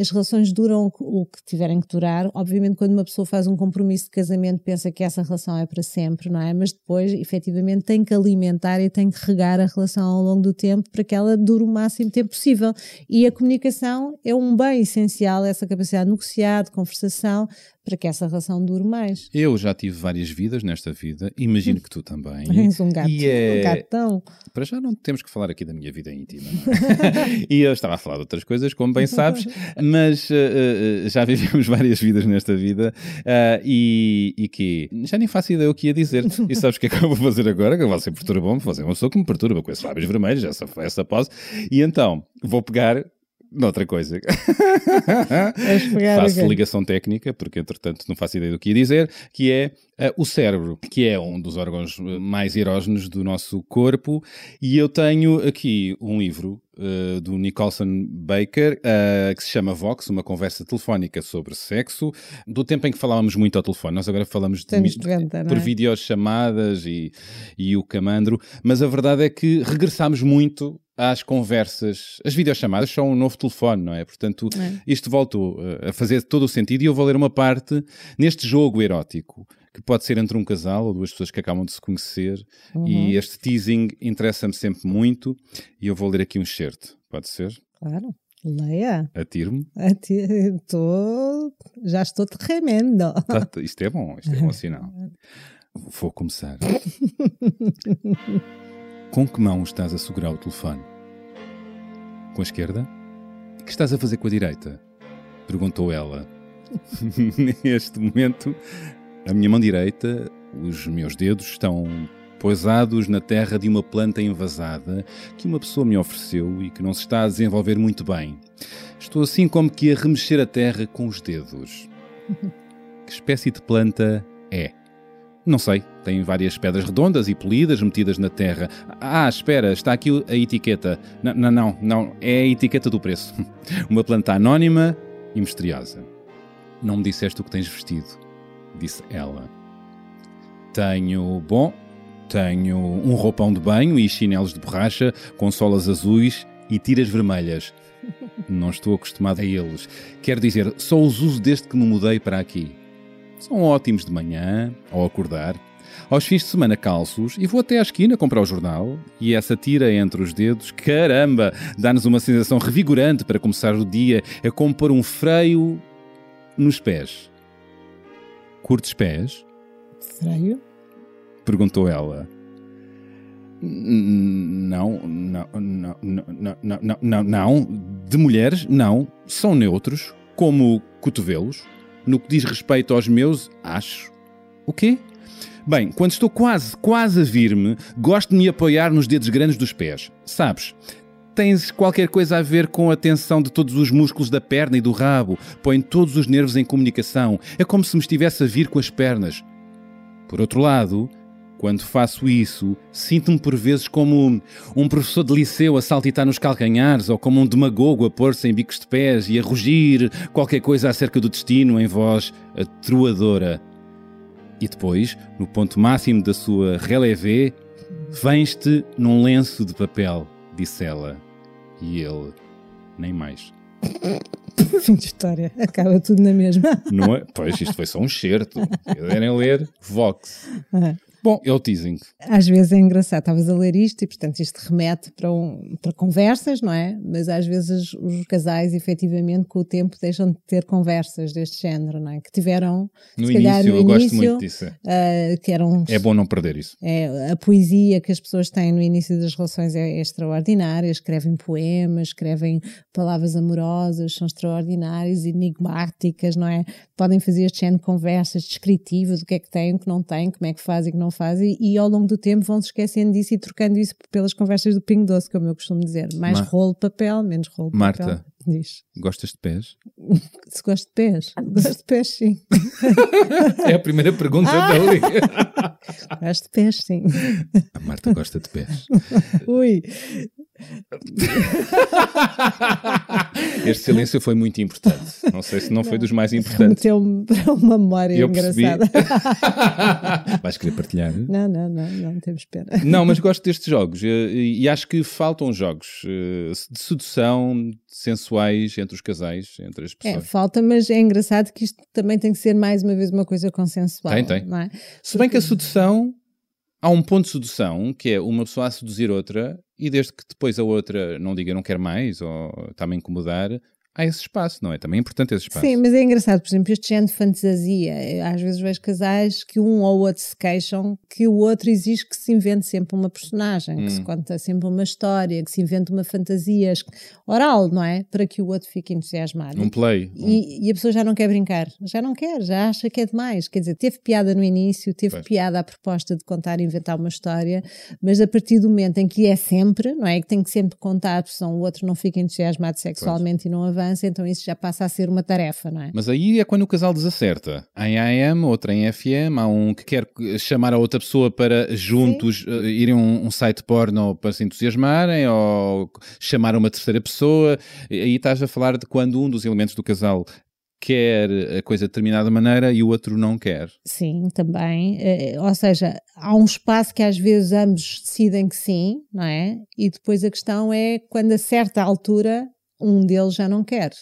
As relações duram o que tiverem que durar. Obviamente, quando uma pessoa faz um compromisso de casamento, pensa que essa relação é para sempre, não é? Mas depois, efetivamente, tem que alimentar e tem que regar a relação ao longo do tempo para que ela dure o máximo tempo possível. E a comunicação é um bem essencial, essa capacidade de negociar, de conversação, para que essa relação dure mais. Eu já tive várias vidas nesta vida, imagino que tu também. [laughs] És um gato, E é- um gatão. Para já não temos que falar aqui da minha vida íntima. não é? [laughs] e eu estava a falar de outras coisas, como bem sabes, mas eh, já vivemos [laughs] várias vidas nesta vida ah, e, e que já nem faço ideia o que ia dizer. E sabes o que é que eu vou fazer agora? Que você perturbou-me, fazer uma pessoa que me perturba com esses lábios vermelhos, essa, essa pose. E então vou pegar noutra coisa. [laughs] Faço ligação técnica, porque entretanto não faço ideia do que ia dizer, que é ah, o cérebro, que é um dos órgãos eh, mais erógenos do nosso corpo, e eu tenho aqui um livro eh, do Nicholson Baker, eh, que se chama Vox, uma conversa telefónica sobre sexo, do tempo em que falávamos muito ao telefone. Nós agora falamos de, Anos mi- 90, não por é? videochamadas e, e o camandro, mas a verdade é que regressámos muito às conversas. As videochamadas são um novo telefone, não é? Portanto, É. isto voltou eh, a fazer todo o sentido e eu vou ler uma parte neste jogo erótico, que pode ser entre um casal ou duas pessoas que acabam de se conhecer, Uhum. e este teasing interessa-me sempre muito, e eu vou ler aqui um excerto. Pode ser? Claro. Leia. Atiro-me. A ti- Tô, já estou tremendo. Tá, isto é bom, isto é bom [laughs] sinal. Vou começar. [laughs] Com que mão estás a segurar o telefone? Com a esquerda? Que estás a fazer com a direita? Perguntou ela. [laughs] Neste momento, a minha mão direita Os meus dedos estão poisados na terra de uma planta envasada que uma pessoa me ofereceu e que não se está a desenvolver muito bem. Estou assim como que a remexer a terra com os dedos. [laughs] Que espécie de planta é? Não sei, tem várias pedras redondas e polidas metidas na terra. Ah, espera, está aqui a etiqueta. Não, não, não, não, é a etiqueta do preço. [laughs] Uma planta anónima e misteriosa. Não me disseste o que tens vestido, disse ela. Tenho, bom, tenho um roupão de banho e chinelos de borracha com solas azuis e tiras vermelhas. [laughs] Não estou acostumado a eles. Quero dizer, só os uso desde que me mudei para aqui. São ótimos de manhã, ao acordar. Aos fins de semana calços e vou até à esquina comprar o jornal e essa tira entre os dedos, caramba, dá-nos uma sensação revigorante para começar o dia. É como pôr um freio nos pés. Curtes pés? Freio? Perguntou ela. Não, não, não, não, não, não, não, não. De mulheres, não. São neutros, como cotovelos. No que diz respeito aos meus, acho. O quê? Bem, quando estou quase, quase a vir-me, gosto de me apoiar nos dedos grandes dos pés. Sabes? Tens qualquer coisa a ver com a tensão de todos os músculos da perna e do rabo. Põe todos os nervos em comunicação. É como se me estivesse a vir com as pernas. Por outro lado, quando faço isso, sinto-me por vezes como um professor de liceu a saltitar nos calcanhares ou como um demagogo a pôr-se em bicos de pés e a rugir qualquer coisa acerca do destino em voz atruadora. E depois, no ponto máximo da sua relevê, vens-te num lenço de papel, disse ela. E ele, nem mais. [laughs] Fim de história. Acaba tudo na mesma. Não é? Pois, isto foi só um certo. [laughs] Querem ler Vox. Ah. Bom, é o teasing. Às vezes é engraçado, estavas a ler isto e, portanto, isto remete para, um, para conversas, não é? Mas às vezes os casais, efetivamente, com o tempo, deixam de ter conversas deste género, não é? Que tiveram, No se calhar, início, no eu gosto início, muito disso. ah, que eram É bom não perder isso. É, a poesia que as pessoas têm no início das relações é, é extraordinária. Escrevem poemas, escrevem palavras amorosas, são extraordinárias, enigmáticas, não é? Podem fazer este género de conversas descritivas, o que é que têm, o que não têm, como é que fazem, o que não fazem, e ao longo do tempo vão se esquecendo disso e trocando isso pelas conversas do Pingo Doce, como eu costumo dizer. Mais Ma- rolo de papel, menos rolo de Marta. papel. Diz. Gostas de pés? [laughs] Se gosto de pés. Gosto de pés, sim. É a primeira pergunta Ah! dali. [laughs] Gosto de pés, sim. A Marta gosta de pés. Ui. Este silêncio foi muito importante. Não sei se não foi dos mais importantes. Meteu-me para uma memória Eu engraçada. [laughs] Vais querer partilhar? Não, não, não, não temos pena. Não, mas gosto destes jogos eh, e e acho que faltam jogos eh, de sedução sensuais entre os casais, entre as É, pessoas. falta, mas é engraçado que isto também tem que ser mais uma vez uma coisa consensual. Tem, tem. É? Se bem que a sedução, há um ponto de sedução que é uma pessoa a seduzir outra e desde que depois a outra não diga não quer mais ou está-me a incomodar, há esse espaço, não é? Também é importante esse espaço. Sim, mas é engraçado, por exemplo, este género de fantasia. Eu, Às vezes vejo casais que um ou outro se queixam que o outro exige que se invente sempre uma personagem, que Hum. se conta sempre uma história, que se invente uma fantasia oral, não é? Para que o outro fique entusiasmado. Um play. um- E, e a pessoa já não quer brincar, já não quer, já acha que é demais. Quer dizer, teve piada no início, teve Pois. piada a proposta de contar e inventar uma história, mas a partir do momento em que é sempre, não é? Que tem que sempre contar, senão o outro não fica entusiasmado sexualmente e não avança, então isso já passa a ser uma tarefa, não é? Mas aí é quando o casal desacerta. Em AM, outra em FM, há um que quer chamar a outra pessoa para juntos eh, irem a um, um site porno para se entusiasmarem ou chamar uma terceira pessoa. E Aí estás a falar de quando um dos elementos do casal quer a coisa de determinada maneira e o outro não quer. Sim, também. Eh, ou seja, há um espaço que às vezes ambos decidem que sim, não é? E depois a questão é quando a certa altura um deles já não quer.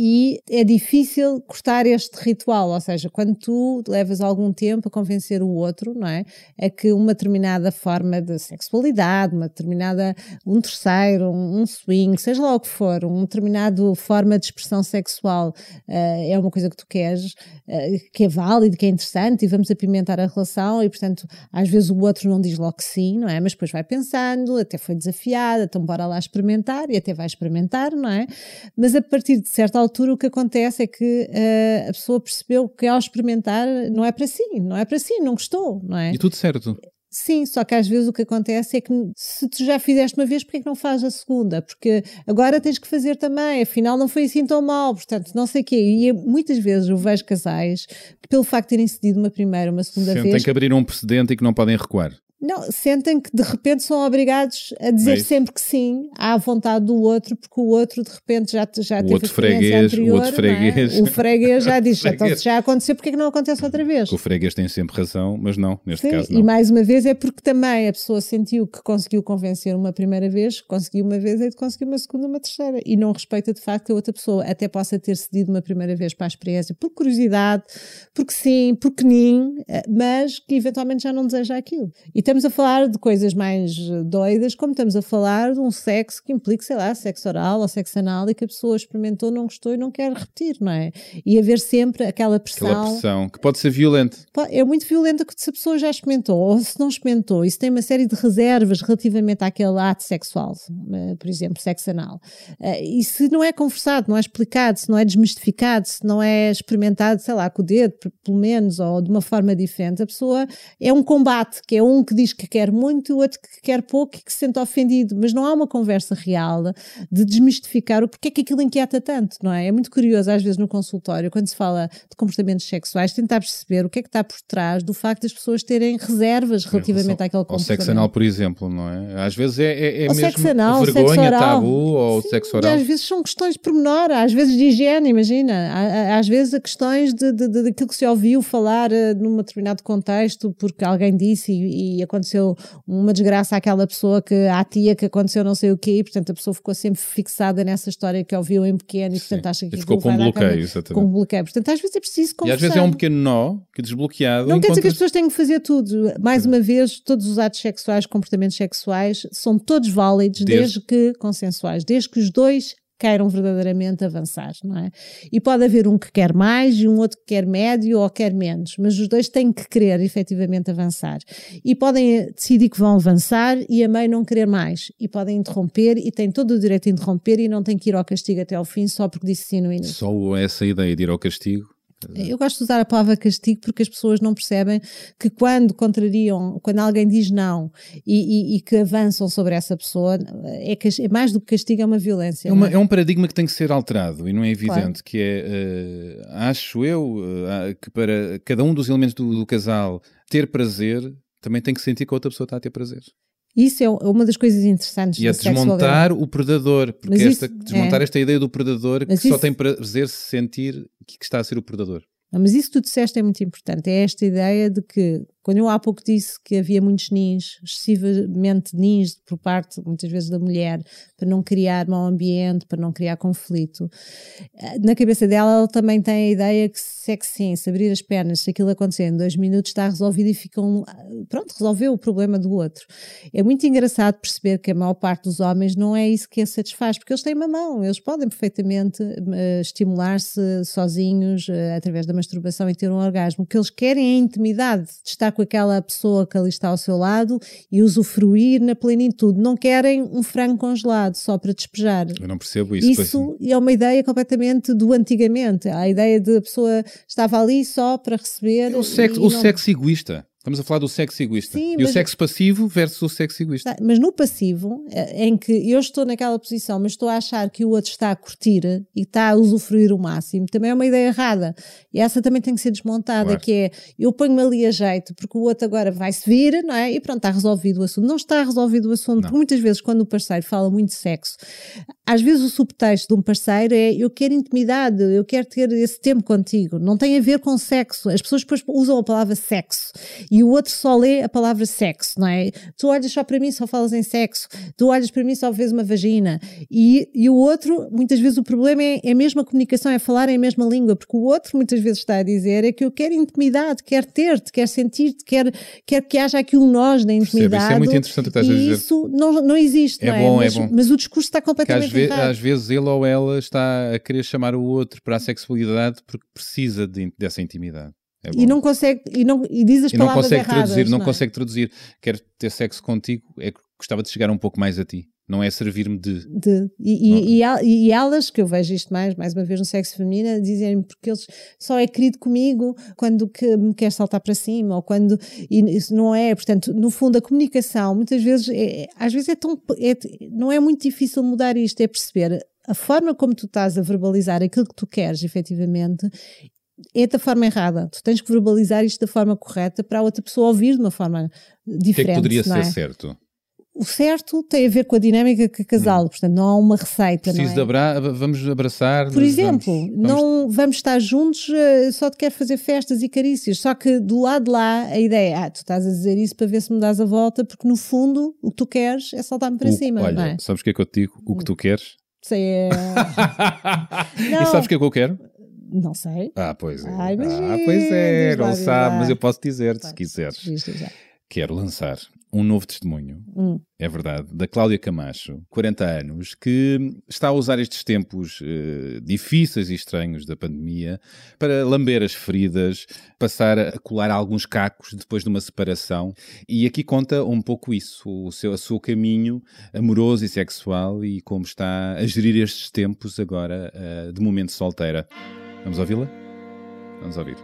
E é difícil cortar este ritual, ou seja, quando tu levas algum tempo a convencer o outro, não é? É que uma determinada forma de sexualidade, uma determinada, um terceiro, um, um swing, seja lá o que for, uma determinada forma de expressão sexual eh, é uma coisa que tu queres, eh, que é válido, que é interessante e vamos apimentar a relação e, portanto, às vezes o outro não diz logo que sim, não é? Mas depois vai pensando, até foi desafiada, então bora lá experimentar e até vai experimentar, não é? Mas a partir de certa altura o que acontece é que eh, a pessoa percebeu que ao experimentar não é para si, não é para si, não gostou, não é? E tudo certo. Sim, só que às vezes o que acontece é que se tu já fizeste uma vez, porquê é que não fazes a segunda? Porque agora tens que fazer também, afinal não foi assim tão mal, portanto, não sei o quê. E muitas vezes eu vejo casais que, pelo facto de terem cedido uma primeira, uma segunda Sentem vez, que abrir um precedente e que não podem recuar. Não, sentem que de repente são obrigados a dizer É sempre que sim à vontade do outro, porque o outro de repente já, já O teve outro freguês, o anterior, outro não é? freguês. O freguês já [laughs] diz, então Freguês. se já aconteceu, porque é que não acontece outra vez? O freguês tem sempre razão, mas não, neste Sim, caso e não. mais uma vez é porque também a pessoa sentiu que conseguiu convencer uma primeira vez, conseguiu uma vez e conseguiu uma segunda, uma terceira. E não respeita de facto que a outra pessoa até possa ter cedido uma primeira vez para a experiência por curiosidade, porque sim, porque nem, eh, mas que eventualmente já não deseja aquilo. E estamos a falar de coisas mais eh, doidas, como estamos a falar de um sexo que implica, sei lá, sexo oral ou sexo anal e que a pessoa experimentou, não gostou e não quer repetir, não é? E haver sempre aquela pressão. Aquela pressão que pode ser violenta. É muito violenta que se a pessoa já experimentou ou se não experimentou se tem uma série de reservas relativamente àquele ato sexual, eh, por exemplo, sexo anal, eh, e se não é conversado, não é explicado, se não é desmistificado, se não é experimentado, sei lá, com o dedo, pelo menos, ou de uma forma diferente, a pessoa é um combate, que é um que diz que quer muito e o outro que quer pouco e que se sente ofendido, mas não há uma conversa real de desmistificar o porquê é que aquilo inquieta tanto, não é? É muito curioso, às vezes, no consultório, quando se fala de comportamentos sexuais, tentar perceber o que é que está por trás do facto das pessoas terem reservas relativamente àquele Ao comportamento. sexo anal, por exemplo, não é? Às vezes é, é, é Ou mesmo sexo anal, vergonha, sexo tabu ou sexo E oral. às vezes são questões de pormenor, às vezes de higiene, imagina. Às vezes questões de, de, de- daquilo que se ouviu falar eh, num determinado contexto, porque alguém disse e, e aconteceu uma desgraça àquela pessoa que à tia que aconteceu não sei o quê, e portanto a pessoa ficou sempre fixada nessa história que ouviu em pequeno e portanto acha que E ficou com dar bloqueio, exatamente. com um bloqueio. Portanto, às vezes é preciso E conversar. às vezes é um pequeno nó que desbloqueado Não quer dizer que as encontras- pessoas têm que fazer tudo. Mais uma vez, todos os atos sexuais, comportamentos sexuais, são todos válidos Desde- desde, que consensuais, desde que os dois queiram verdadeiramente avançar, não é? E pode haver um que quer mais e um outro que quer médio ou quer menos, mas os dois têm que querer efetivamente avançar. E podem eh, decidir que vão avançar e a mãe não querer mais. E podem interromper e têm todo o direito de interromper e não têm que ir ao castigo até ao fim só porque disse sim no início. Só essa ideia de ir ao castigo. Eu gosto de usar a palavra castigo porque as pessoas não percebem que quando contrariam, quando alguém diz não e, e- e que avançam sobre essa pessoa, é, é mais do que castigo, é uma violência. É, uma- é? é um paradigma que tem que ser alterado e não é evidente, Claro. que é, eh, acho eu, eh, que para cada um dos elementos do, do casal ter prazer, também tem que sentir que a outra pessoa está a ter prazer. Isso é uma das coisas interessantes E a sexualidade. desmontar o predador, porque esta, isso- desmontar é. esta ideia do predador que Mas só isso- tem prazer se sentir que está a ser o predador. Mas isso que tu disseste é muito importante. É esta ideia de que, quando eu há pouco disse que havia muitos nins, excessivamente nins por parte, muitas vezes, da mulher, para não criar mau ambiente, para não criar conflito, eh, na cabeça dela ela também tem a ideia que se é que sim, se abrir as pernas, se aquilo acontecer em dois minutos está resolvido e ficam, pronto, resolveu o problema do outro. É muito engraçado perceber que a maior parte dos homens não é isso que a satisfaz, porque eles têm uma mão, eles podem perfeitamente eh, estimular-se sozinhos eh, através da masturbação e ter um orgasmo. O que eles querem é a intimidade, de estar com aquela pessoa que ali está ao seu lado e usufruir na plenitude. Não querem um frango congelado só para despejar. Eu não percebo isso. pois- Isso é uma ideia completamente do antigamente. A ideia de a pessoa estava ali só para receber. É o sexo, o não- sexo egoísta. Estamos a falar do sexo egoísta. Sim, e o mas- sexo passivo versus o sexo egoísta. Tá, Mas no passivo, eh, em que eu estou naquela posição, mas estou a achar que o outro está a curtir e está a usufruir o máximo, também é uma ideia errada. E essa também tem que ser desmontada, Claro. que é, eu ponho-me ali a jeito, porque o outro agora vai-se vir, não é? E pronto, está resolvido o assunto. Não está resolvido o assunto, porque muitas vezes quando o parceiro fala muito de sexo, às vezes o subtexto de um parceiro é, eu quero intimidade, eu quero ter esse tempo contigo. Não tem a ver com sexo. As pessoas depois usam a palavra sexo e o outro só lê a palavra sexo, não é? Tu olhas só para mim, só falas em sexo. Tu olhas para mim, só vês uma vagina. E, e o outro, muitas vezes o problema é, é mesmo a comunicação, é falar em a mesma língua, porque o outro muitas vezes está a dizer é que eu quero intimidade, quero ter-te, quero sentir-te, quero, quero que haja aqui um nós da intimidade. isso é muito interessante o que estás a e dizer. isso não, não existe, É não é? bom, é mas, bom. mas o discurso está Que às, completamente ve- às vezes ele ou ela está a querer chamar o outro para a sexualidade porque precisa de- dessa intimidade. É. E não consegue, e, não, e diz as E não palavras consegue erradas. traduzir, não, é? consegue traduzir. Quero ter sexo contigo, é que gostava de chegar um pouco mais a ti. Não é servir-me de. de- e, e- e el- elas, que eu vejo isto mais, mais uma vez no sexo feminino, dizem porque eles só é querido comigo quando que me quer saltar para cima, ou quando e isso não é, portanto, no fundo a comunicação muitas vezes, é, às vezes é tão, é- não é muito difícil mudar isto, é perceber a forma como tu estás a verbalizar aquilo que tu queres efetivamente é da forma errada, tu tens que verbalizar isto da forma correta para a outra pessoa ouvir de uma forma O que é diferente, que poderia não ser é? certo? O certo tem a ver com a dinâmica que casal, portanto não há uma receita, Preciso não de é? abra... vamos abraçar. Por vamos- exemplo, vamos- não vamos estar juntos, eh, só te quero fazer festas e carícias. Só que do lado de lá, a ideia é, ah, tu estás a dizer isso para ver se me dás a volta, porque no fundo o que tu queres é saltar-me para O- cima, olha, é? sabes o que é que eu te digo? O que tu queres? Sei, é... [laughs] e sabes o que é que eu quero? Não sei. Ah, pois é. Ai, ah, pois é, não sabe, mas eu posso dizer se quiseres. Diz, diz já. Quero lançar um novo testemunho, Hum. é verdade, da Cláudia Camacho, 40 anos, que está a usar estes tempos eh, difíceis e estranhos da pandemia para lamber as feridas, passar a colar alguns cacos depois de uma separação. E aqui conta um pouco isso, o seu, o seu caminho amoroso e sexual e como está a gerir estes tempos agora eh, de momento solteira. Vamos ouvi-la? Vamos ouvir.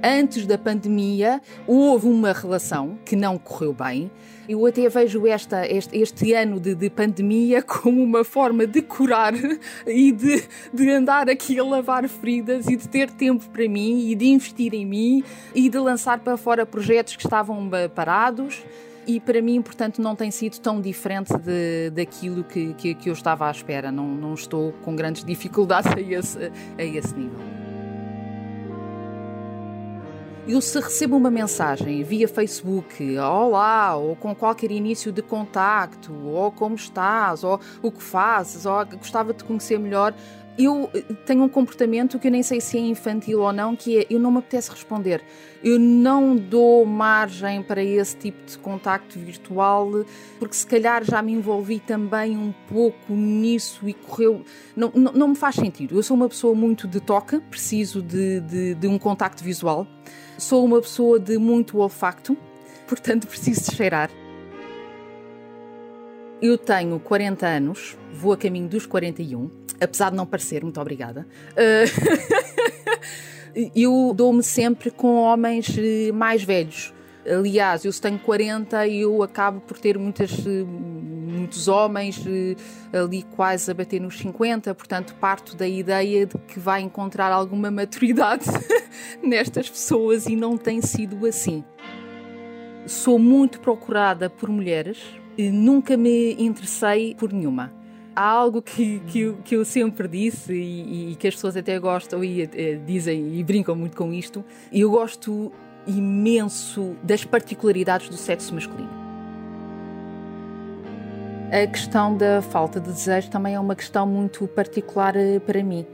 Antes da pandemia, houve uma relação que não correu bem. Eu até vejo esta, este, este ano de, de pandemia [laughs] como uma forma de curar e de, de andar aqui a lavar feridas e de ter tempo para mim e de investir em mim e de lançar para fora projetos que estavam parados. E para mim, portanto, não tem sido tão diferente de, daquilo que, que, que eu estava à espera. Não, não estou com grandes dificuldades a esse, a esse nível. Eu se recebo uma mensagem via Facebook, olá, ou com qualquer início de contacto, ou como estás, ou o que fazes, ou gostava de te conhecer melhor, eu eh, tenho um comportamento que eu nem sei se é infantil ou não, que é eu não me apetece responder. Eu não dou margem para esse tipo de contacto virtual, porque se calhar já me envolvi também um pouco nisso e correu. Não, não, não me faz sentido. Eu sou uma pessoa muito de toque, preciso de, de, de um contacto visual. Sou uma pessoa de muito olfacto, [laughs] portanto preciso de cheirar. Eu tenho 40 anos, vou a caminho dos 41, apesar de não parecer, muito obrigada. Uh, [laughs] eu dou-me sempre com homens eh, mais velhos. Aliás, eu se tenho 40 eu acabo por ter muitas, eh, muitos homens ali quase a bater nos 50, portanto parto da ideia de que vai encontrar alguma maturidade [laughs] nestas pessoas e não tem sido assim. Sou muito procurada por mulheres, e nunca me interessei por nenhuma. Há algo que, que, eu, que eu sempre disse e, e que as pessoas até gostam e eh, dizem e brincam muito com isto. Eu gosto imenso das particularidades do sexo masculino. A questão da falta de desejo também é uma questão muito particular eh, para mim.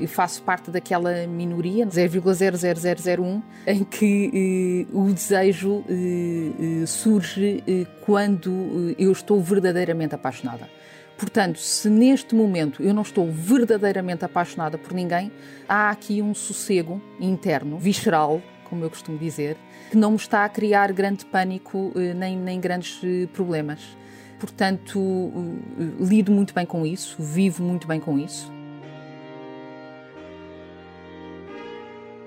Eu faço parte daquela minoria, 0,00001, em que eh, o desejo eh, eh, surge eh, quando eh, eu estou verdadeiramente apaixonada. Portanto, se neste momento eu não estou verdadeiramente apaixonada por ninguém, há aqui um sossego interno, visceral, como eu costumo dizer, que não me está a criar grande pânico eh, nem, nem grandes problemas. Portanto, lido muito bem com isso, vivo muito bem com isso.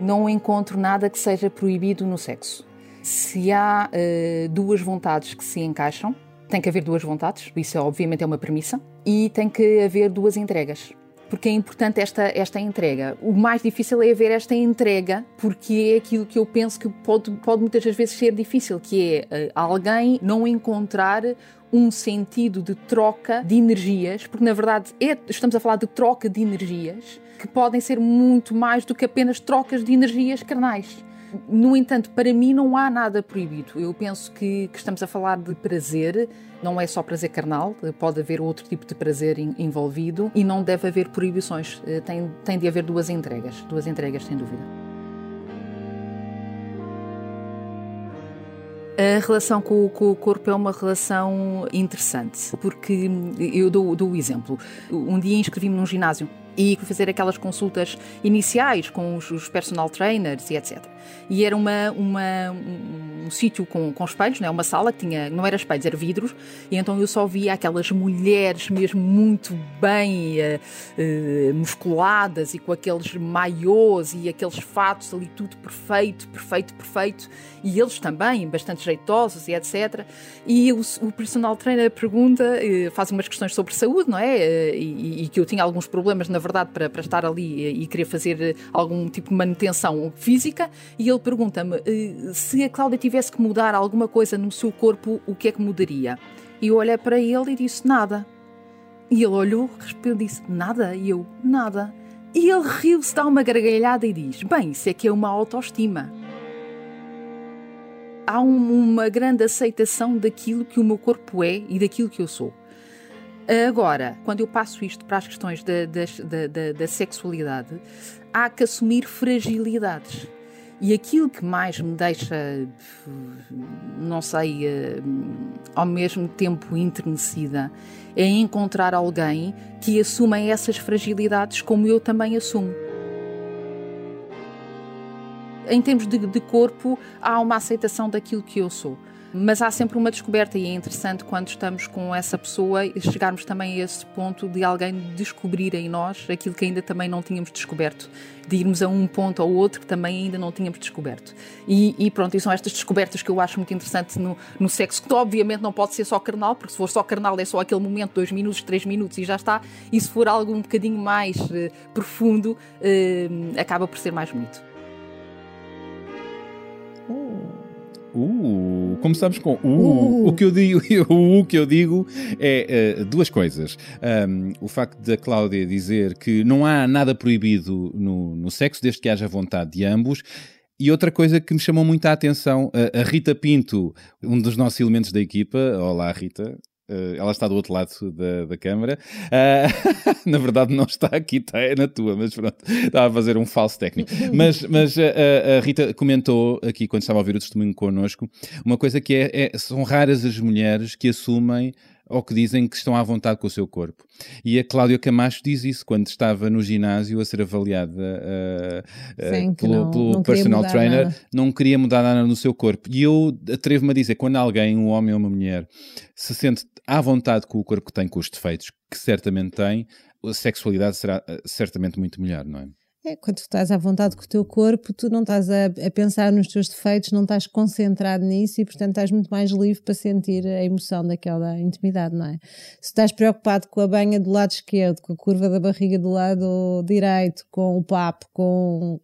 Não encontro nada que seja proibido no sexo. Se há eh, duas vontades que se encaixam, tem que haver duas vontades, isso é, obviamente é uma premissa, e tem que haver duas entregas. Porque é importante esta, esta entrega. O mais difícil é haver esta entrega, porque é aquilo que eu penso que pode, pode muitas vezes ser difícil, que é eh, alguém não encontrar um sentido de troca de energias, porque na verdade é- estamos a falar de troca de energias que podem ser muito mais do que apenas trocas de energias carnais. No entanto, para mim não há nada proibido. Eu penso que, que estamos a falar de prazer, não é só prazer carnal, pode haver outro tipo de prazer en- envolvido e não deve haver proibições. Eh, Tem, tem de haver duas entregas, duas entregas sem dúvida. A relação com, com o corpo é uma relação interessante, porque eu dou, dou o exemplo. Um dia inscrevi-me num ginásio e fazer aquelas consultas iniciais com os personal trainers e etc. E era uma, uma, um sítio com, com espelhos, é? uma sala que tinha, não era espelhos, era vidros, e então eu só via aquelas mulheres mesmo muito bem eh, eh, musculadas e com aqueles maiôs e aqueles fatos ali, tudo perfeito, perfeito, perfeito, e eles também, bastante jeitosos e etc. E o, o personal trainer pergunta, eh, faz umas questões sobre saúde, não é? E, e que eu tinha alguns problemas, na verdade, para, para estar ali e, e querer fazer algum tipo de manutenção física, e ele pergunta-me eh, se a Cláudia tivesse que mudar alguma coisa no seu corpo, o que é que mudaria? E eu olhei para ele e disse nada. E ele olhou, respondeu disse nada. E eu, nada. E ele riu-se, dá uma gargalhada e diz: Bem, isso é que é uma autoestima. Há um- uma grande aceitação daquilo que o meu corpo é e daquilo que eu sou. Agora, quando eu passo isto para as questões da, da- da- da sexualidade, há que assumir fragilidades. E aquilo que mais me deixa, não sei, eh, ao mesmo tempo enternecida, é encontrar alguém que assuma essas fragilidades como eu também assumo. Em termos de, de corpo, há uma aceitação daquilo que eu sou. Mas há sempre uma descoberta e é interessante quando estamos com essa pessoa chegarmos também a esse ponto de alguém descobrir em nós aquilo que ainda também não tínhamos descoberto, de irmos a um ponto ou outro que também ainda não tínhamos descoberto. E, e pronto, e são estas descobertas que eu acho muito interessante no, no sexo, que obviamente não pode ser só carnal, porque se for só carnal é só aquele momento, dois minutos, três minutos e já está, e se for algo um bocadinho mais eh, profundo, eh, acaba por ser mais bonito. Uh, começamos com uh, Uh. o que eu digo, [laughs] o que eu digo é eh, duas coisas. Um, o facto da Cláudia dizer que não há nada proibido no, no sexo, desde que haja vontade de ambos. E outra coisa que me chamou muito a atenção, a, Rita Pinto, um dos nossos elementos da equipa, olá Rita, ela está do outro lado da, da câmara. Ah, [laughs] na verdade, não está aqui, está é na tua, mas pronto, estava a fazer um falso técnico. [laughs] Mas, mas a, a- a Rita comentou aqui, quando estava a ouvir o testemunho connosco, uma coisa que é, é- são raras as mulheres que assumem ou que dizem que estão à vontade com o seu corpo. E a Cláudia Camacho diz isso quando estava no ginásio a ser avaliada ah, Sim, que pelo, não- pelo não personal trainer, nada. não queria mudar nada no seu corpo. E eu atrevo-me a dizer, quando alguém, um homem ou uma mulher, se sente à vontade com o corpo que tem, com os defeitos que certamente tem, a sexualidade será eh, certamente muito melhor, não é? É, quando tu estás à vontade com o teu corpo, tu não estás a, a pensar nos teus defeitos, não estás concentrado nisso e, portanto, estás muito mais livre para sentir a emoção daquela intimidade, não é? Se estás preocupado com a banha do lado esquerdo, com a curva da barriga do lado direito, com o papo, com,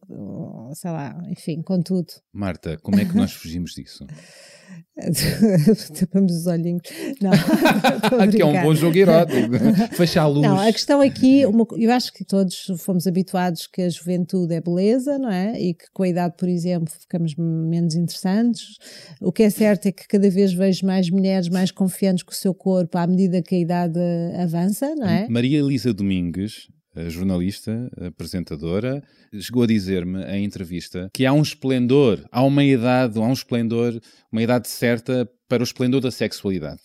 sei lá, enfim, com tudo. Marta, como é que nós fugimos disso? [laughs] [laughs] Tapamos os olhinhos. Não, [laughs] Aqui é um bom jogo erótico. [laughs] Fecha a luz. Não, a questão aqui, uma eu acho que todos fomos habituados que a juventude é beleza, não é? E que com a idade, por exemplo, ficamos menos interessantes. O que é certo é que cada vez vejo mais mulheres mais confiantes com o seu corpo à medida que a idade avança, não é? Maria Elisa Domingues, jornalista, a apresentadora, chegou a dizer-me em entrevista que há um esplendor, há uma idade, há um esplendor, uma idade certa para o esplendor da sexualidade.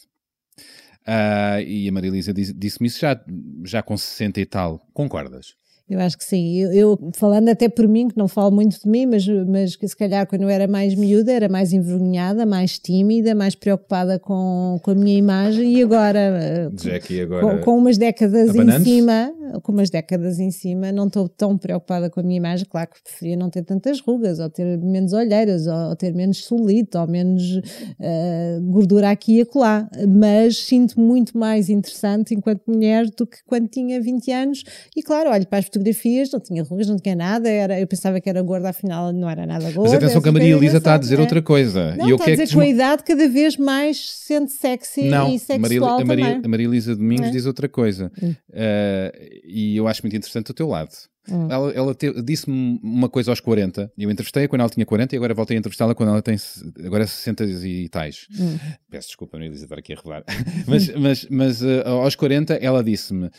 Ah, e a Maria Elisa disse- disse-me isso já, já com 60 e tal. Concordas? Eu acho que sim. Eu, eu, falando até por mim, que não falo muito de mim, mas, mas que se calhar quando eu era mais miúda era mais envergonhada, mais tímida, mais preocupada com, com a minha imagem e agora, eh, Jackie com, agora. com umas décadas em cima, com umas décadas em cima, não estou tão preocupada com a minha imagem. Claro que preferia não ter tantas rugas, ou ter menos olheiras, ou, ou ter menos solito, ou menos eh, gordura aqui e acolá. Mas sinto muito mais interessante enquanto mulher do que quando tinha 20 anos. E claro, olho para as fotografias, não tinha rugas, não tinha nada, era, eu pensava que era gorda, afinal não era nada gorda. Mas atenção é que a Maria Elisa está a dizer é. outra coisa. Não, e eu está a dizer que que com a idade cada vez mais se sente sexy Não, e sexual Maria, a Maria, também. a Maria Elisa Domingos É. diz outra coisa. Hum. Ah, e eu acho muito interessante o teu lado. Hum. Ela, ela disse-me uma coisa aos 40. Eu entrevistei-a quando ela tinha 40 e agora voltei a entrevistá-la quando ela tem agora 60 e tais. Hum. Peço desculpa, Maria Elisa, estar aqui a revelar. [laughs] mas mas, mas ah, aos 40 ela disse-me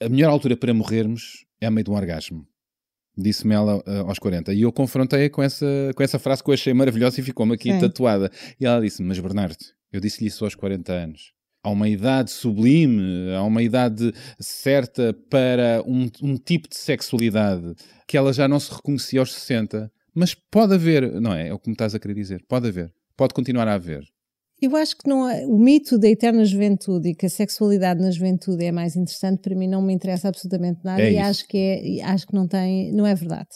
a melhor altura para morrermos é meio de um orgasmo. Disse-me ela ah, aos 40. E eu confrontei-a com essa, com essa frase que eu achei maravilhosa e ficou-me aqui Sim. tatuada. E ela disse-me, mas Bernardo, eu disse-lhe isso aos 40 anos. Há uma idade sublime, há uma idade certa para um, um tipo de sexualidade que ela já não se reconhecia aos 60. Mas pode haver, não é? É o que me estás a querer dizer. Pode haver. pode continuar a haver? Eu acho que não é- o mito da eterna juventude e que a sexualidade na juventude é mais interessante, para mim não me interessa absolutamente nada É e isso. acho que, é, acho que não tem, não é verdade.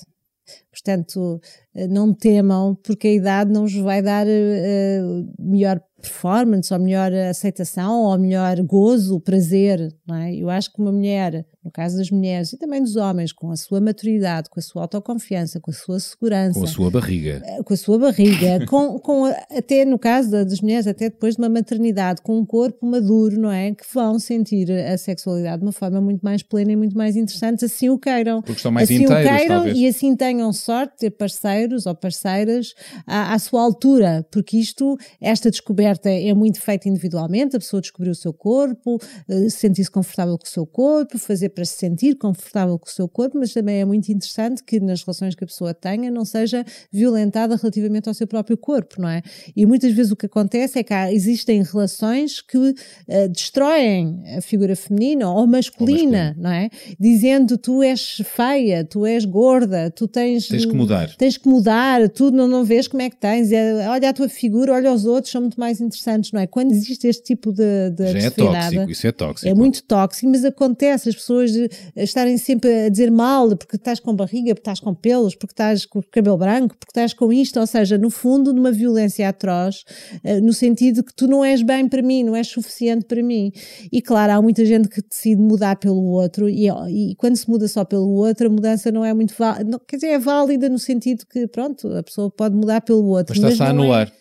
Portanto, eh, não temam, porque a idade não vos vai dar eh, melhor performance, ou melhor aceitação, ou melhor gozo, prazer. Não é? Eu acho que uma mulher, no caso das mulheres e também dos homens, com a sua maturidade, com a sua autoconfiança, com a sua segurança, Com a sua barriga. com a sua barriga, [laughs] com, com a- até no caso da- das mulheres, até depois de uma maternidade, com um corpo maduro, não é? Que vão sentir a sexualidade de uma forma muito mais plena e muito mais interessante, assim o queiram. Porque estão mais assim inteiros, o queiram talvez. e assim tenham sorte de ter parceiros ou parceiras à, à sua altura, porque isto, esta descoberta é muito feita individualmente, a pessoa descobriu o seu corpo, eh, sentir-se confortável com o seu corpo, fazer para se sentir confortável com o seu corpo, mas também é muito interessante que nas relações que a pessoa tenha não seja violentada relativamente ao seu próprio corpo, não é? E muitas vezes o que acontece é que há, existem relações que eh, destroem a figura feminina ou masculina, não é? Dizendo tu és feia, tu és gorda, tu tens. Tens que mudar. Tens que mudar, tu não, não vês como é que tens. É, olha a tua figura, olha os outros, são muito mais interessantes, não é? Quando existe este tipo de, de Já é tóxico, isso é tóxico. é muito tóxico, mas acontece as pessoas eh, estarem sempre a dizer mal porque estás com barriga, porque estás com pelos, porque estás com cabelo branco, porque estás com isto, ou seja, no fundo, numa violência atroz, eh, no sentido que tu não és bem para mim, não és suficiente para mim. E claro, há muita gente que decide mudar pelo outro, e, e quando se muda só pelo outro, a mudança não é muito válida, quer dizer, é válida no sentido que, pronto, a pessoa pode mudar pelo outro. Mas está-se a não é- anular.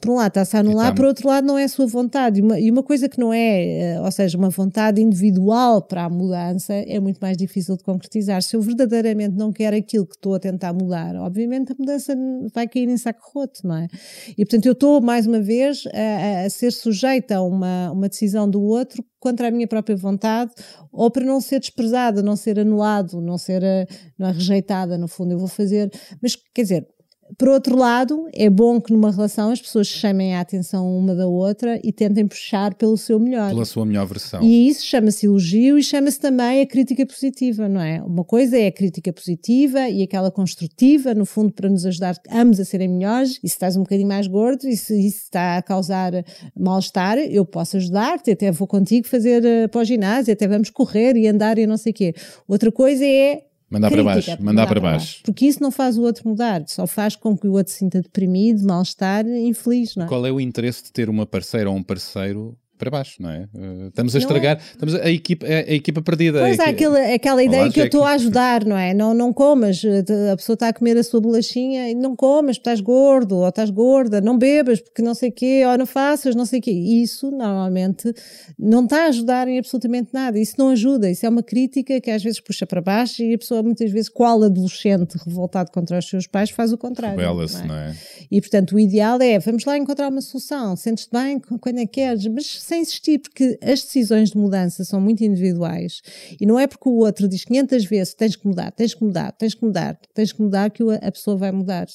Por um lado está-se a anular, tá- por outro lado não é a sua vontade. E uma, e uma coisa que não é, eh, ou seja, uma vontade individual para a mudança é muito mais difícil de concretizar. Se eu verdadeiramente não quero aquilo que estou a tentar mudar, obviamente a mudança vai cair em saco roto, não é? E portanto eu estou, mais uma vez, a, a- a ser sujeita a uma, uma decisão do outro contra a minha própria vontade ou para não ser desprezada, não ser anulado, não ser eh, não é, rejeitada, no fundo. Eu vou fazer. Mas, quer dizer, por outro lado, é bom que numa relação as pessoas chamem a atenção uma da outra e tentem puxar pelo seu melhor. Pela sua melhor versão. E isso chama-se elogio e chama-se também a crítica positiva, não é? Uma coisa é a crítica positiva e aquela construtiva, no fundo, para nos ajudar ambos a serem melhores. E se estás um bocadinho mais gordo e se isso está a causar mal-estar, eu posso ajudar-te, até vou contigo fazer uh, para o ginásio, até vamos correr e andar e não sei o quê. Outra coisa é Mandar para baixo, mandar para baixo. Porque isso não faz o outro mudar, só faz com que o outro se sinta deprimido, mal-estar, infeliz, não é? Qual é o interesse de ter uma parceira ou um parceiro para baixo, não é? Eh, estamos a Não estragar, estamos a, a equipa, a, a equipa perdida. Pois a há equi- aquela, aquela ideia que eu estou a ajudar, não é? Não, não comas, eh, a pessoa está a comer a sua bolachinha e não comas, porque estás gordo ou estás gorda, não bebas porque não sei o quê, ou não faças, não sei o quê. Isso normalmente não está a ajudar em absolutamente nada, isso não ajuda, isso é uma crítica que às vezes puxa para baixo e a pessoa muitas vezes, qual adolescente revoltado contra os seus pais, faz o contrário. Rebela-se, não é? não é? E portanto o ideal é vamos lá encontrar uma solução, sentes-te bem quando é que queres, mas sem insistir, porque as decisões de mudança são muito individuais e não é porque o outro diz 500 vezes tens que mudar, tens que mudar, tens que mudar, tens que mudar que a pessoa vai mudar.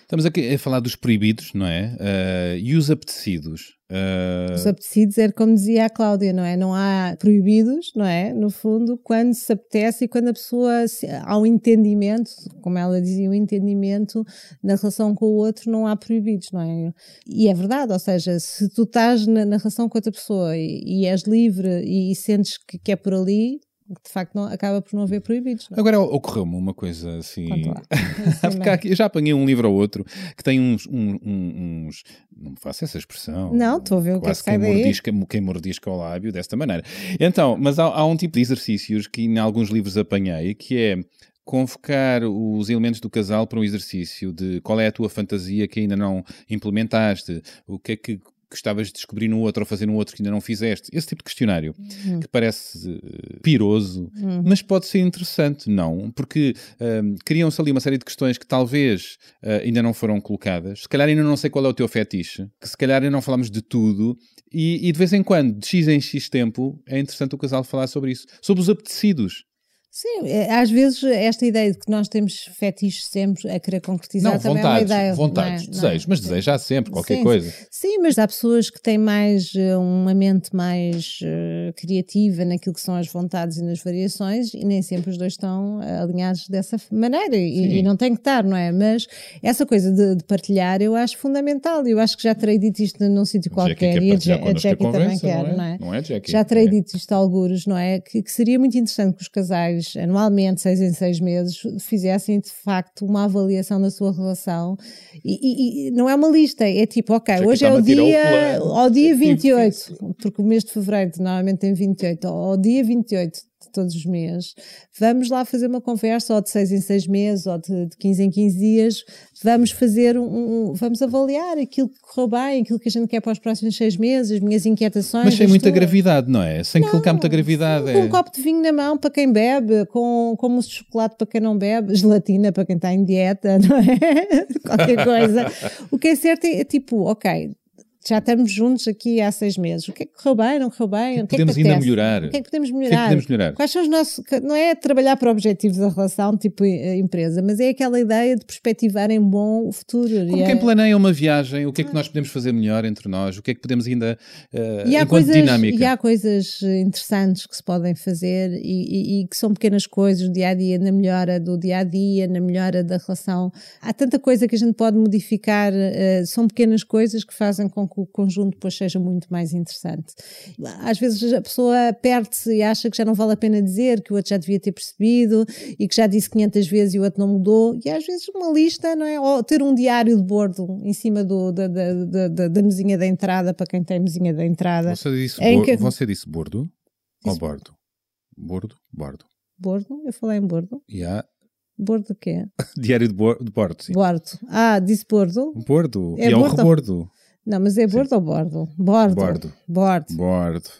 Estamos aqui a falar dos proibidos, não é? Eh, e os apetecidos. Eh, Os apetecidos era como dizia a Cláudia, não é? Não há proibidos, não é? No fundo, quando se apetece e quando a pessoa se- há um entendimento, como ela dizia, um entendimento na relação com o outro, não há proibidos, não é? E é verdade, ou seja, se tu estás na, na relação com outra pessoa e, e és livre e, e sentes que, que é por ali, de facto não, acaba por não haver proibidos. Não é? Agora ocorreu-me uma coisa assim. Porque [laughs] eu já apanhei um livro ou outro que tem uns. um- uns não me faço essa expressão. Não, estou a ver o que é que quem mordisca, quem mordisca o lábio desta maneira. Então, mas há, há um tipo de exercícios que em alguns livros apanhei que é convocar os elementos do casal para um exercício de qual é a tua fantasia que ainda não implementaste, o que é que gostavas de descobrir no outro ou fazer no outro que ainda não fizeste. Esse tipo de questionário Uhum. que parece eh, piroso, mas pode ser interessante, não? Porque ehm, criam-se ali uma série de questões que talvez eh, ainda não foram colocadas. Se calhar ainda não sei qual é o teu fetiche, que se calhar ainda não falamos de tudo. E, e de vez em quando, de X em X tempo, é interessante o casal falar sobre isso. Sobre os apetecidos. Sim, é, às vezes esta ideia de que nós temos fetiches sempre a querer concretizar Não, também vontades, é uma ideia. vontades, não é? Não é? desejos, mas desejo há sempre qualquer Sim, coisa. Sim, mas há pessoas que têm mais eh, uma mente mais eh, criativa naquilo que são as vontades e nas variações e nem sempre os dois estão eh, alinhados dessa maneira e, e não tem que estar, não é? Mas essa coisa de, de partilhar eu acho fundamental. Eu acho que já terei dito isto num sítio Jackie qualquer quer e a, Ja- a Jackie também quer, não é? não é? Não é, Jackie? Já terei É. dito isto a algures, não é? Que, que seria muito interessante que os casais, anualmente, seis em seis meses, fizessem de facto uma avaliação da sua relação. E, e- e não é uma lista, é tipo, ok, Jackie hoje é o o dia, plano. ao dia É tipo 28, isso. porque o mês de fevereiro normalmente tem 28, ao dia 28 de todos os meses, vamos lá fazer uma conversa, ou de seis em seis meses, ou de, de 15 em 15 dias, vamos fazer um, um- vamos avaliar aquilo que correu bem, aquilo que a gente quer para os próximos seis meses, as minhas inquietações. Mas sem muita tuas. gravidade, não é? Sem colocar muita gravidade. Com é. um copo de vinho na mão para quem bebe, com, com mousse de chocolate para quem não bebe, gelatina para quem está em dieta, [laughs] não é? Qualquer coisa. O que é certo é, é tipo, ok, já estamos juntos aqui há seis meses. O que é que correu bem, não correu bem? O que é que podemos te ainda melhorar? O que é que podemos é melhorar? podemos melhorar? Quais são os nossos. Não é trabalhar para objetivos da relação, tipo eh, empresa, mas é aquela ideia de perspectivar em bom o futuro. Como E é- quem planeia uma viagem, o que é que nós podemos fazer melhor entre nós? O que é que podemos ainda, eh, E há, enquanto coisas, dinâmica? e há coisas eh, interessantes que se podem fazer e, e- e que são pequenas coisas do dia a dia, na melhora do dia a dia, na melhora da relação. Há tanta coisa que a gente pode modificar, eh, são pequenas coisas que fazem com que o conjunto depois seja muito mais interessante. Às vezes a pessoa perde-se e acha que já não vale a pena dizer, que o outro já devia ter percebido e que já disse 500 vezes e o outro não mudou. E às vezes uma lista, não é? Ou ter um diário de bordo em cima do, da, da, da, da- mesinha da entrada, para quem tem mesinha da entrada. Você disse, bor- que- você disse bordo ou Disse- bordo? Bordo? Bordo. Bordo? Eu falei em bordo. E há Bordo o quê? [laughs] diário de, de bordo, sim. Bordo. Ah, disse bordo? Bordo. É e um bordo? rebordo. Não, mas é bordo ou bordo? Bordo. Bordo. Bordo. Bordo.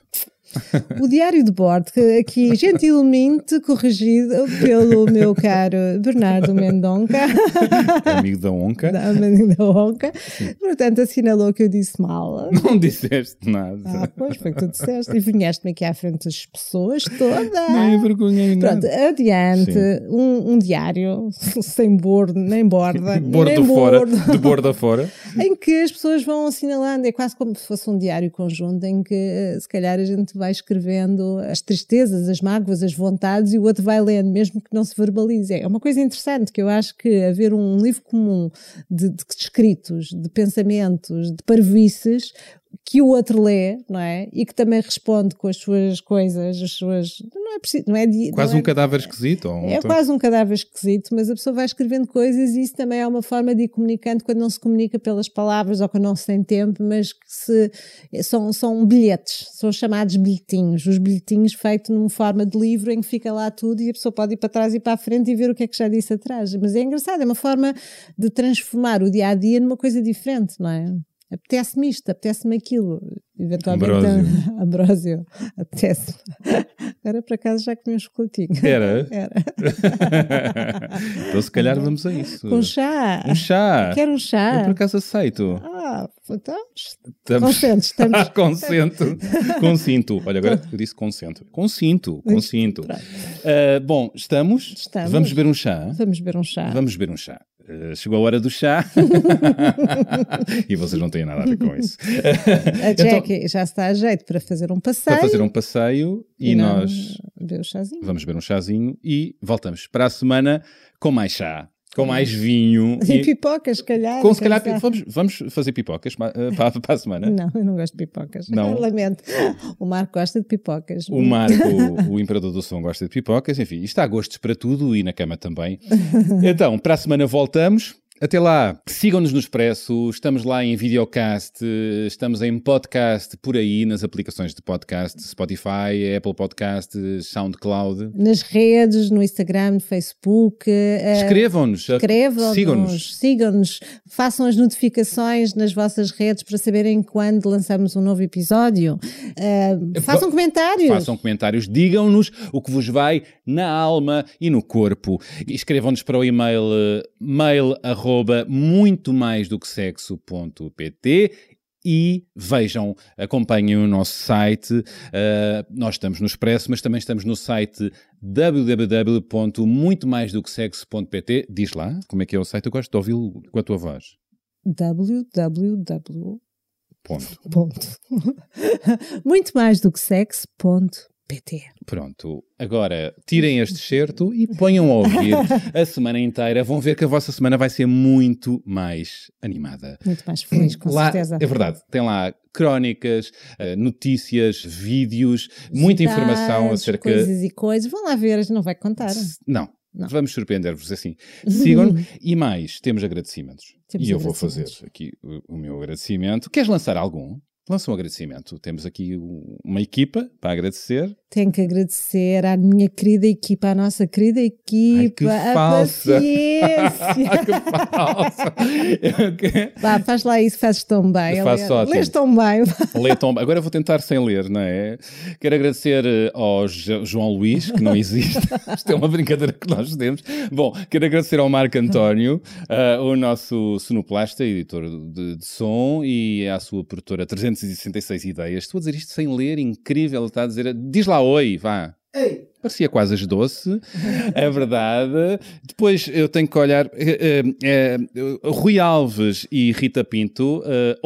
[laughs] O diário de bordo, que aqui gentilmente corrigido pelo meu caro Bernardo Mendonca, [laughs] Amigo da Onca. da amiga da Onca, portanto assinalou que eu disse mal. Não disseste nada. Ah, pois foi que tu disseste e vinhaste-me aqui à frente das pessoas todas. Nem envergonhei Pronto, nada. adiante, um, um diário sem bordo, nem borda, [laughs] Bordo nem fora, bordo, de bordo afora. em que as pessoas vão assinalando, é quase como se fosse um diário conjunto, em que eh, se calhar a gente vai escrevendo as tristezas, as mágoas, as vontades e o outro vai lendo, mesmo que não se verbalize. É uma coisa interessante que eu acho que haver um livro comum de, de escritos, de pensamentos, de parvoices, que o outro lê, não é? E que também responde com as suas coisas, as suas. Não é preciso. Não é, Quase não um é- cadáver esquisito. ou um é quase um cadáver esquisito, mas a pessoa vai escrevendo coisas e isso também é uma forma de ir comunicando quando não se comunica pelas palavras ou quando não se tem tempo, mas que se, são, são bilhetes, são chamados bilhetinhos. Os bilhetinhos feitos numa forma de livro em que fica lá tudo e a pessoa pode ir para trás e para a frente e ver o que é que já disse atrás. Mas é engraçado, é uma forma de transformar o dia a dia numa coisa diferente, não é? Apetece-me isto, apetece-me aquilo. Eventualmente, Ambrósio. [laughs] Ambrósio, apetece-me. Agora, por acaso, já comi um chocolatinho. Era? [laughs] Era. [laughs] então se calhar vamos a isso. Com chá. Um chá. Quero um Eu chá. por acaso aceito. Ah, então. Estamos... Consentes, estamos- Ah, consento. Consinto. Olha, agora eu disse consento. Consinto, consinto. Ah, bom, estamos? Estamos. Vamos beber um chá? Vamos beber um chá. Vamos beber um chá. Ah, chegou a hora do chá. [laughs] e vocês não têm nada a ver com isso. A Então, Jackie já está a jeito para fazer um passeio. para fazer um passeio e, não nós Beber vamos beber um chazinho e voltamos para a semana com mais chá, com mais vinho. [laughs] E E, pipocas, se calhar. com, se calhar vamos, vamos fazer pipocas ah, para, para a semana. Não, eu não gosto de pipocas. Não? [laughs] Lamento. O Marco gosta de pipocas. O Marco, [laughs] o imperador do som, gosta de pipocas. Enfim, isto há gostos para tudo e na cama também. Então, para a semana voltamos. Até lá, sigam-nos no Expresso, estamos lá em videocast, estamos em podcast por aí, nas aplicações de podcast, Spotify, Apple Podcast, SoundCloud. Nas redes, no Instagram, no Facebook. eh, Escrevam-nos, Escrevam-nos, sigam-nos. sigam-nos, façam as notificações nas vossas redes para saberem quando lançamos um novo episódio. Uh, façam comentários. Façam comentários, digam-nos o que vos vai na alma e no corpo. Escrevam-nos para o e-mail eh, mail arroba muito mais do que sexo.pt e vejam, acompanhem o nosso site. Uh, nós estamos no Expresso, mas também estamos no site www.muitomaisdoquesexo.pt. Diz lá, como é que é o site? Eu gosto de ouvi-lo com a tua voz. www. Ponto. Ponto. [laughs] Muito mais do que sexo.pt. Pronto. Agora, tirem este certo e ponham a ouvir a semana inteira. Vão ver que a vossa semana vai ser muito mais animada. Muito mais feliz, com Lá- certeza. É verdade. Tem lá crónicas, eh, notícias, vídeos, muita informação acerca. Coisas e coisas. Vão lá ver, a gente não vai contar. Não. Não. Vamos surpreender-vos assim. Sigam e mais, temos agradecimentos. Temos e eu vou fazer aqui o, o meu agradecimento. Queres lançar algum? Lança um agradecimento. Temos aqui uma equipa para agradecer. Tenho que agradecer à minha querida equipa, à nossa querida equipa, Ai, que a falsa. paciência. [laughs] que falsa! Vá, faz lá isso, fazes tão bem. Faço ótimo. Lês tão bem. Lê Tom- Agora vou tentar sem ler, não é? Quero agradecer eh, ao Jo- João Luís, que não existe. [laughs] Isto é uma brincadeira que nós temos. Bom, quero agradecer ao Marco António, eh, o nosso sonoplasta, editor de, de som, e à sua produtora 366 Ideias. Estou a dizer isto sem ler, incrível. Ele está a dizer, diz lá oi, vá. Parecia quase as doce, [laughs] é verdade. Depois eu tenho que olhar. eh, eh, eh, Rui Alves e Rita Pinto, eh,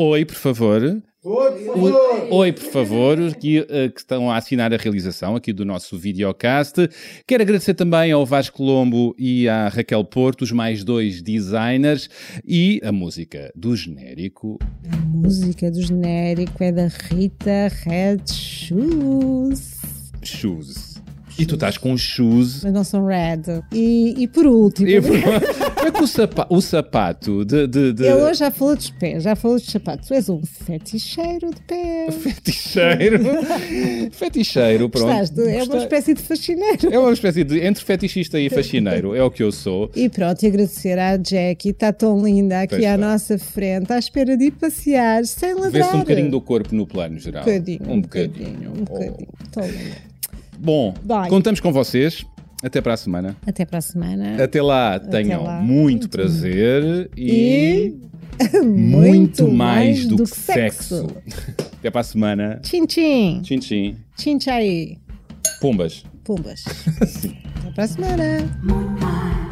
oi, por favor. Oi, por favor, que, eh, que estão a assinar a realização aqui do nosso videocast. Quero agradecer também ao Vasco Colombo e à Raquel Porto, os mais dois designers, e a música do genérico. A música do genérico é da Rita Red Shoes. Shoes. E tu estás com shoes. Mas não são red. E, e por último, E, é que [laughs] o, sapa- o sapato de. de, de- ele hoje já falou dos pés, já falou dos sapatos. Tu és um feticheiro de pés. Feticheiro. [laughs] Feticheiro, pronto. Gostaste? É uma espécie de fascineiro. É uma espécie de. Entre fetichista e faxineiro. É o que eu sou. E pronto, e agradecer à Jackie, está tão linda aqui Pois à está. nossa frente, à espera de ir passear, sem ladrar. Vê-se um bocadinho do corpo no plano geral. Um bocadinho, Um bocadinho. Um bocadinho. Tão linda. Bom, Vai. contamos com vocês. Até para a semana. Até para a semana. Até lá, tenham lá. muito prazer e, E [laughs] muito mais do, que sexo. [laughs] Até para a semana. Tchim, tchim. Tchim, tchim. Tchim, tchai. Pumbas. Pumbas. [laughs] Até para a semana.